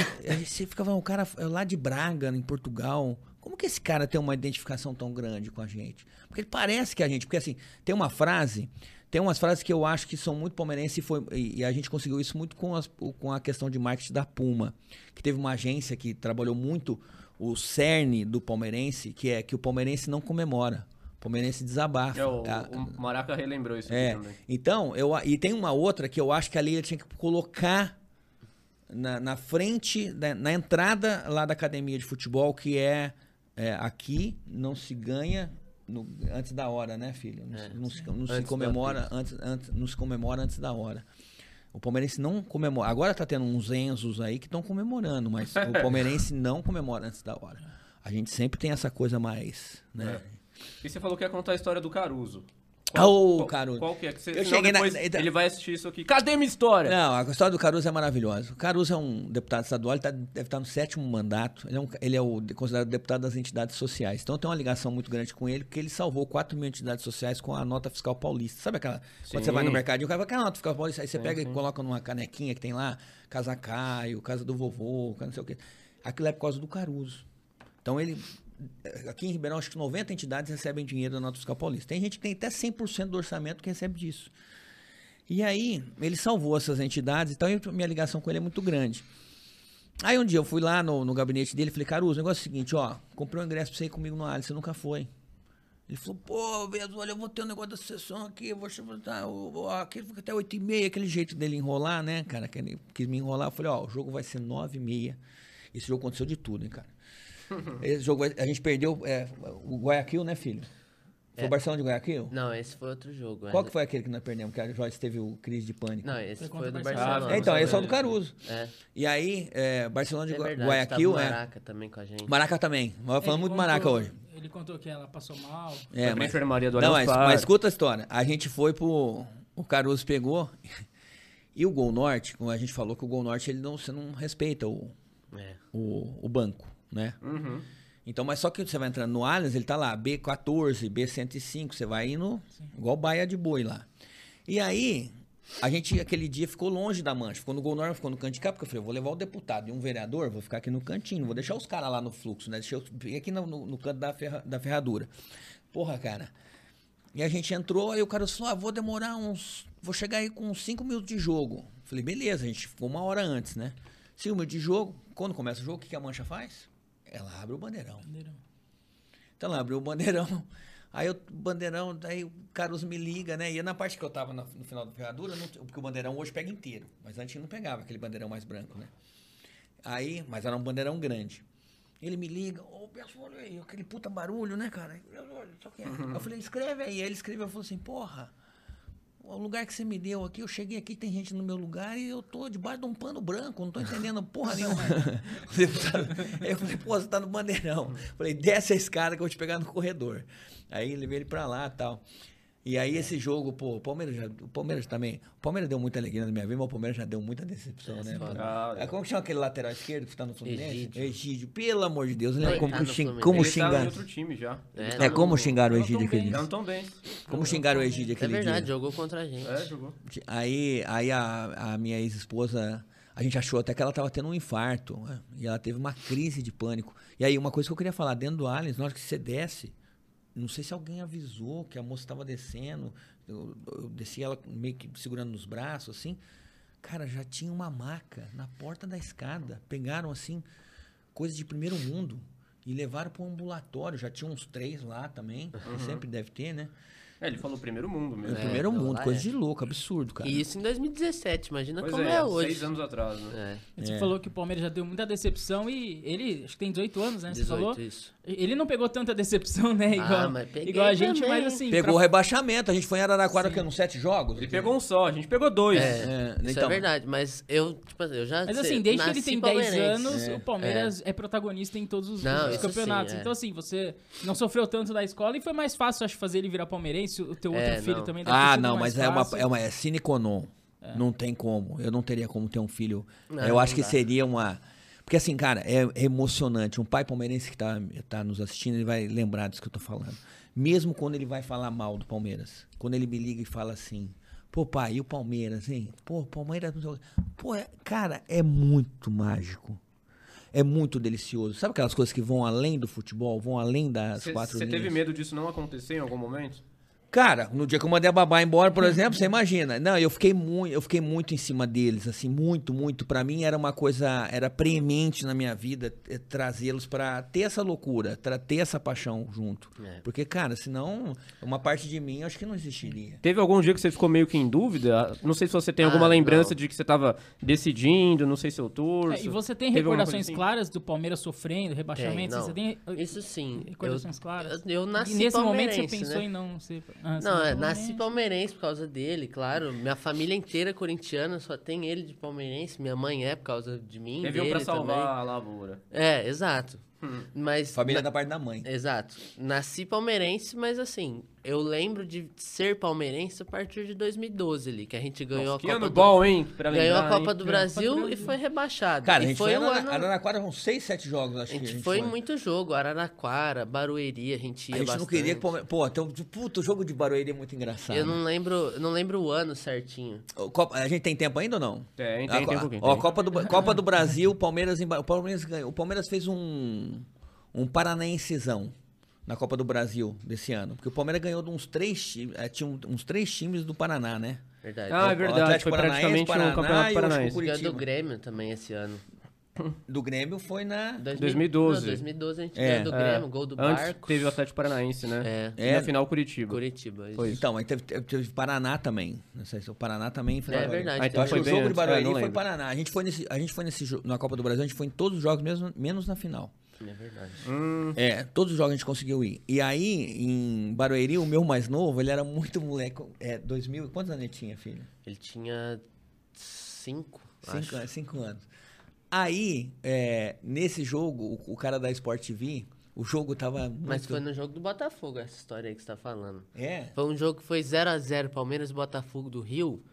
você ficava um cara lá de Braga, em Portugal. Como que esse cara tem uma identificação tão grande com a gente? Porque ele parece que a gente. Porque assim, tem uma frase. Tem umas frases que eu acho que são muito palmeirenses e, foi, e a gente conseguiu isso muito com, as, com a questão de marketing da Puma, que teve uma agência que trabalhou muito o cerne do palmeirense, que é que o palmeirense não comemora. O palmeirense desabafa.
É, o, o Maraca relembrou isso
é, também. Então, eu, e tem uma outra que eu acho que ali ele tinha que colocar na, na frente, na, na, entrada lá da academia de futebol, que é, é aqui não se ganha no, antes da hora, né, filho? Não, é, não, se, não se, comemora antes, antes, não se comemora antes da hora. O palmeirense não comemora. Agora tá tendo uns Enzos aí que estão comemorando, mas o palmeirense não comemora antes da hora. A gente sempre tem essa coisa mais, né? É.
E você falou que ia contar a história do Caruso.
Qual, oh, Caruso.
Qual que é? Que você, eu cheguei depois, na, ele vai assistir isso aqui. Cadê minha história?
Não, a história do Caruso é maravilhosa. O Caruso é um deputado estadual, ele tá, deve estar no sétimo mandato. Ele é, um, ele é o considerado deputado das entidades sociais. Então tem uma ligação muito grande com ele, porque ele salvou 4 mil entidades sociais com a nota fiscal paulista. Sabe aquela. Sim. Quando você vai no mercado e o cara vai, aquela nota fiscal paulista? Aí você pega uhum. e coloca numa canequinha que tem lá, Casa Caio, Casa do Vovô, não sei o quê. Aquilo é por causa do Caruso. Então ele Aqui em Ribeirão, acho que 90 entidades recebem dinheiro da Nota Fiscal Paulista. Tem gente que tem até 100% do orçamento que recebe disso. E aí, ele salvou essas entidades, então eu- minha ligação com ele é muito grande. Aí um dia eu fui lá no, no gabinete dele e falei, Caruso, o negócio é o seguinte, ó, comprei um ingresso pra você ir comigo no Alice, você nunca foi. Ele falou, pô, Bezo, olha, eu vou ter um negócio da sessão aqui, eu vou chamar, o- aquele fica até 8 e meia, aquele jeito dele enrolar, né, cara, que ele quis me enrolar. Eu falei, ó, o jogo vai ser 9 e meia. Esse jogo aconteceu de tudo, hein, cara. Esse jogo, a gente perdeu é, o Guayaquil, né, filho? Foi
É.
o Barcelona de Guayaquil?
Não, esse foi outro jogo.
Qual
é.
que foi aquele que nós perdemos, que a Joyce teve o crise de pânico?
Não, esse
Foi
foi,
contra
do
o
Barcelona.
Barcelona.
É, então, esse é o do. Caruso.
É,
E aí, é, Barcelona de
é verdade.
Guayaquil,
tava o
é.
Maraca também com a gente.
Maraca também. Nós falamos muito Maraca
contou-
hoje.
Ele contou que ela passou mal.
É,
Foi
mas,
enfermaria do
não, mas, mas escuta a história. A gente foi pro. O Caruso pegou. E o Gol Norte, como a gente falou que o Gol Norte, ele não, você não respeita o,
É.
o, o banco, né?
Uhum.
Então, mas só que você vai entrando no Allianz, ele tá lá, B14, B105, você vai indo igual baia de boi lá. E aí, a gente aquele dia ficou longe da mancha, ficou no Gol Norte, ficou no canto de cá, porque eu falei, eu vou levar o deputado e um vereador, vou ficar aqui no cantinho, vou deixar os caras lá no fluxo, né? Deixa eu aqui no, no- no canto da, ferra- da ferradura. Porra, cara. E a gente entrou, aí o cara falou, ah, vou demorar uns... Vou chegar aí com uns 5 minutos de jogo. Falei, beleza, a gente ficou uma hora antes, né? 5 minutos de jogo. Quando começa o jogo, o que, que a mancha faz? Ela abre o bandeirão. Então ela abriu o bandeirão. Aí o bandeirão, daí o Caruso me liga, né? E é na parte que eu tava na- no final da ferradura, não- porque o bandeirão hoje pega inteiro. Mas antes não pegava aquele bandeirão mais branco, né? Aí, mas era um bandeirão grande. Ele me liga, ô, pessoal, olha aí, aquele puta barulho, né, cara? Eu, olha, só que é. Eu falei, escreve aí. Aí ele escreveu, falou assim, porra, o lugar que você me deu aqui, eu cheguei aqui, tem gente no meu lugar e eu tô debaixo de um pano branco, não tô entendendo porra nenhuma. Sabe? Aí eu falei, pô, você tá no bandeirão. Falei, desce a escada que eu vou te pegar no corredor. Aí levei ele pra lá tal. E aí esse jogo, pô, o Palmeiras já, o Palmeiras também, o Palmeiras deu muita alegria na minha vida, mas o Palmeiras já deu muita decepção, né?
foda.
Ah,
É, como que chama aquele lateral esquerdo que tá no Fluminense?
Egídio.
Egídio, pelo amor de Deus, né?
Ele
Como,
tá
xing- como
tá em
xingar.
outro time já.
É,
É,
tá
como xingaram o Egídio aquele.
Já
dia?
não tão bem.
Como xingaram o Egídio
É
aquele
verdade,
dia?
jogou contra a gente.
É, jogou.
Aí, aí a, a minha ex-esposa, a gente achou até que ela tava tendo um infarto. né? E ela teve uma crise de pânico. E aí, uma coisa que eu queria falar, dentro do Allianz, na hora que você desce, não sei se alguém avisou que a moça estava descendo. Eu, eu desci ela meio que segurando nos braços, assim. Cara, já tinha uma maca na porta da escada. Pegaram, assim, coisa de primeiro mundo. E levaram para um ambulatório. Já tinha uns três lá também. que Sempre deve ter, né?
É, ele falou primeiro mundo
No
mesmo.
primeiro
não,
mundo, coisa
é.
de louco, absurdo, cara.
E isso em 2017, imagina
Pois
como
é,
é, hoje.
seis anos atrás, né?
É,
Você
É.
falou que o Palmeiras já deu muita decepção e ele, acho que tem 18 anos, né? Você
18,
falou?
isso.
Ele não pegou tanta decepção, né? Igual,
Ah, mas
igual a gente,
também.
mas assim.
Pegou o
pra-
rebaixamento. A gente foi em Araraquara que nos sete jogos.
Ele pegou um só, a gente pegou dois.
É,
Isso
então,
é verdade, mas eu, tipo assim, eu já
Mas assim, desde que ele tem 10
palmeirense.
anos,
É.
o Palmeiras é. protagonista em todos os,
Não,
os campeonatos.
sim, é.
Então, assim, você não sofreu tanto da escola e foi mais fácil, acho, fazer ele virar palmeirense. O teu outro
É,
filho
não.
também deve
Ah, não,
mais
mas é uma,
fácil.
é uma é sine qua non. Não tem como. Eu não teria como ter um filho.
Não,
eu acho
não
que
dá.
seria uma. Porque assim, cara, é, é emocionante. Um pai palmeirense que tá, tá nos assistindo, ele vai lembrar disso que eu tô falando. Mesmo quando ele vai falar mal do Palmeiras. Quando ele me liga e fala assim. Pô, pai, e o Palmeiras, hein? Pô, Palmeiras. não sei o quê." Pô, é- cara, é muito mágico. É muito delicioso. Sabe aquelas coisas que vão além do futebol, vão além das quatro
Você teve medo disso não acontecer em algum momento?
Cara, no dia que eu mandei a babá embora, por exemplo, você imagina. Não, eu fiquei muito, eu fiquei muito em cima deles, assim, muito, muito. Pra mim era uma coisa, era preemente na minha vida eh, trazê-los pra ter essa loucura, pra ter essa paixão junto.
É.
Porque, cara, senão uma parte de mim eu acho que não existiria.
Teve algum dia que você ficou meio que em dúvida? Não sei se você tem alguma
Ah,
lembrança
não.
de que você tava decidindo, não sei se eu torço.
É, e você tem
Teve
recordações
assim?
claras do Palmeiras sofrendo, rebaixamento?
Tem,
você tem
Isso sim.
recordações
eu,
claras?
Eu, eu nasci
e nesse momento você pensou
né?
em não ser. Ah,
Não, é, nasci palmeirense por causa dele, claro. Minha família inteira é corintiana, só tem ele de palmeirense. Minha mãe é por causa de mim.
Um
dele
pra salvar
também.
a lavoura.
É, exato.
Hum.
Mas.
Família
na-
da parte da mãe.
Exato. Nasci palmeirense, mas assim, eu lembro de ser palmeirense a partir de 2012 ali, que a gente ganhou
Nossa, que
a Copa
ano
do
bom, hein? Pra
Ganhou a Copa
hein?
do
a
Brasil
Copa do
e foi rebaixado.
Cara, a
e
gente
foi
foi,
um ano...
Araraquara com seis, sete jogos, acho
A
que
gente foi em muito jogo, Araraquara, Barueri, a gente ia
A gente
bastante.
não queria que o Palmeiras... Pô, então, puto, o jogo de Barueri é muito engraçado.
Eu não lembro, eu não lembro o ano certinho.
O Copa- A gente tem tempo ainda ou não?
Tem,
A
tem,
co-
tem um pouquinho.
Ó,
tem.
Copa do, Copa do Brasil, Palmeiras, emba- o Palmeiras ganhou. O Palmeiras fez um, um paranaensezão na Copa do Brasil desse ano. Porque o Palmeiras ganhou de uns três times. É, tinha um- uns três times do Paraná, né?
Verdade.
Ah, é
O
verdade.
Atlético
Foi
Paranaense,
praticamente um
Paraná
campeonato
e eu acho que o
paranaense.
Ganhou do Grêmio também esse ano.
Do Grêmio foi na.
2012.
Não, 2012 a gente
É.
ganhou do
É.
Grêmio, gol do
Antes
Barco.
teve o Atlético Paranaense, né?
É.
E na final Curitiba.
Curitiba. isso.
Foi.
Então, aí teve, teve, Paraná também. Não sei se o Paraná também foi
É verdade,
então
Acho que o jogo de
antes.
Barueri
É, não
foi. Paraná. A gente foi nesse, a gente foi nesse na Copa do Brasil, a gente foi em todos os jogos, mesmo, menos na final.
É verdade.
Hum,
É, todos os jogos a gente conseguiu ir. E aí, em Barueri, o meu mais novo, ele era muito moleque. É, 2000. Quantos anos ele tinha, filho?
Ele tinha cinco,
Cinco,
acho.
anos, cinco anos. Aí, é, nesse jogo, o, o cara da Sport TV, o jogo tava muito...
Mas foi no jogo do Botafogo essa história aí que você tá falando.
É?
Foi um jogo que foi 0x0 Palmeiras e Botafogo do Rio.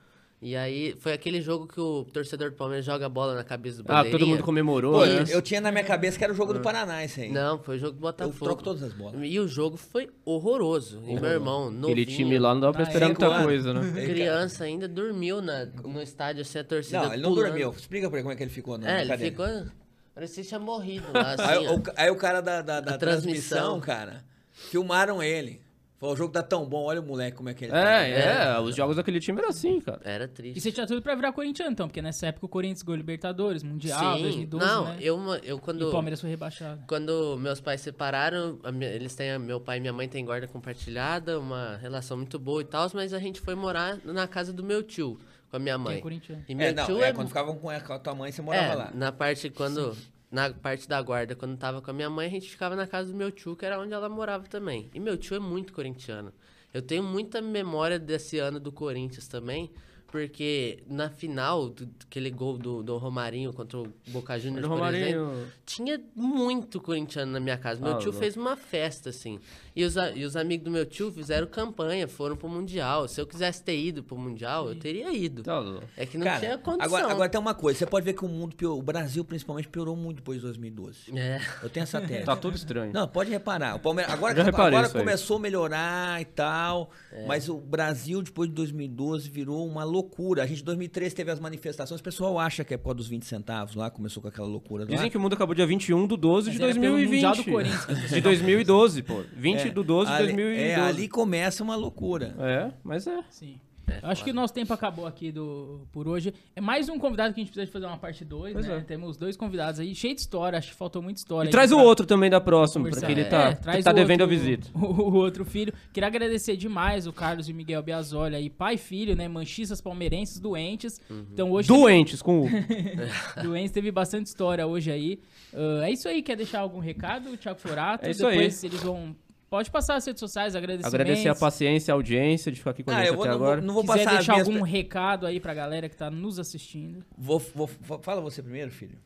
E aí foi aquele jogo que o torcedor do Palmeiras joga a bola na cabeça do
Ah,
bandeirinha.
todo mundo comemorou,
Pô,
né?
eu, eu tinha na minha cabeça que era o jogo do Paraná, esse aí.
Não, foi o jogo do
eu
Botafogo.
troco todas as bolas.
E o jogo foi horroroso. E meu irmão, novinho,
Aquele time lá não dava pra
Ah,
esperar
é?
muita coisa, né?
criança ainda, dormiu na, no estádio, assim, a torcida
Não, ele não
pulando.
dormiu. Explica pra ele como é que ele ficou. na
É, ele
cadeira.
ficou... Parecia que tinha morrido lá, assim,
Aí, o, aí o cara da, da, da transmissão,
transmissão.
cara, filmaram ele. Falou, o jogo tá tão bom, olha o moleque como é que ele tá.
É, é, os jogos daquele time eram assim, cara.
Era
E
triste.
você tinha tudo pra virar corintiano, então, porque nessa época o Corinthians ganhou Libertadores, Mundial,
Sim,
2012,
não,
né?
eu, eu
E
quando...
o Palmeiras foi rebaixado.
Quando meus pais separaram, a minha- eles têm, a- meu pai e minha mãe têm guarda compartilhada, uma relação muito boa e tal, mas a gente foi morar na casa do meu tio, com a minha
Que é
mãe.
corintiano.
E meu
É, não,
tio
é,
é,
quando ficavam com a, tua mãe, você morava
é,
lá.
na parte quando na parte da guarda, quando tava com a minha mãe, a gente ficava na casa do meu tio, que era onde ela morava também. E meu tio é muito corintiano. Eu tenho muita memória desse ano do Corinthians também, porque na final, do, aquele gol do, do Romarinho contra o Boca Juniors, por exemplo,
Romarinho.
tinha muito corintiano na minha casa. Meu
Ah,
tio
louco.
fez uma festa, assim. E os, a- e os amigos do meu tio fizeram campanha, foram pro Mundial. Se eu quisesse ter ido pro Mundial, eu teria ido.
Tá.
É que não
Cara,
tinha condição.
agora, agora tem uma coisa, você pode ver que o mundo piorou, o Brasil principalmente piorou muito depois de 2012.
É.
Eu tenho essa tese.
Tá tudo estranho.
Não, pode reparar. O Palmeiras agora, agora começou a melhorar e tal,
É.
mas o Brasil depois de 2012 virou uma loucura. A gente em 2013 teve as manifestações, o pessoal acha que é por causa dos 20 centavos lá, começou com aquela loucura lá.
Dizem que o mundo acabou dia 21 do 12 de
Mas pelo
2020.
Mundial do Corinthians.
De 2012, pô. 20
É,
do 12 de
ali,
2012.
É, ali começa uma loucura.
É, mas é.
Sim. Eu acho que o nosso tempo acabou aqui do, por hoje. É mais um convidado que a gente precisa de fazer uma parte 2,
Pois
né?
é.
Temos dois convidados aí, cheio de história, acho que faltou muita história.
E traz
aí
o outro também da próxima, porque ele
É,
tá,
traz
tá
o
devendo
outro-
a visita.
O, o outro filho. Queria agradecer demais o Carlos e o Miguel Biasoli aí, pai e filho, né? Manchistas palmeirenses doentes. Então hoje
Doentes com o.
doentes teve bastante história hoje aí. Ah, é isso aí, quer deixar algum recado, Thiago Forato?
É isso aí.
Depois eles vão. Pode passar as redes sociais, agradecimentos.
Agradecer a paciência, a audiência de ficar aqui com a
Ah,
gente
eu vou,
até
não, vou,
agora.
não vou
quiser
passar as
deixar
minhas...
algum recado aí pra galera que tá nos assistindo.
Vou, vou- vou- fala você primeiro, filho.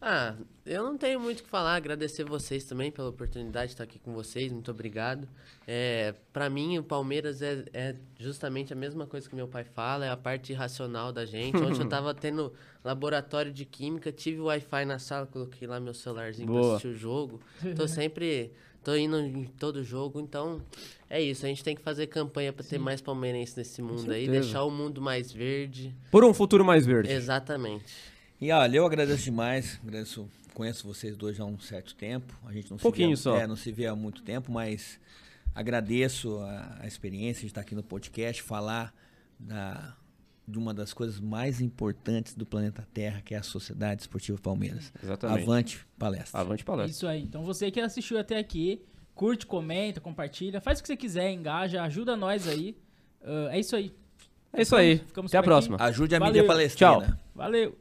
Ah, eu não tenho muito o que falar, agradecer vocês também pela oportunidade de estar aqui com vocês, muito obrigado. É, para mim, o Palmeiras é, é justamente a mesma coisa que meu pai fala, é a parte racional da gente. Ontem eu tava tendo laboratório de química, tive Wi-Fi na sala, coloquei lá meu celularzinho pra
Boa.
assistir o jogo. Tô sempre, tô indo em todo jogo, então é isso, a gente tem que fazer campanha pra ter mais palmeirenses nesse mundo aí, deixar o mundo mais verde.
Por um futuro mais verde.
Exatamente.
E olha, eu agradeço demais, agradeço, conheço vocês dois já há um certo tempo. A gente não
Pouquinho
se vê,
só.
É, não se vê há muito tempo, mas agradeço a, a experiência de estar aqui no podcast, falar da, de uma das coisas mais importantes do planeta Terra, que é a Sociedade Esportiva Palmeiras.
Exatamente.
Avante palestra.
Avante palestra.
Isso aí. Então você que assistiu até aqui, curte, comenta, compartilha, faz o que você quiser, engaja, ajuda nós aí. Ah, é isso aí.
É isso aí.
Ficamos
Até a
aqui.
próxima.
Ajude a
Valeu.
mídia palestrina.
Tchau.
Valeu.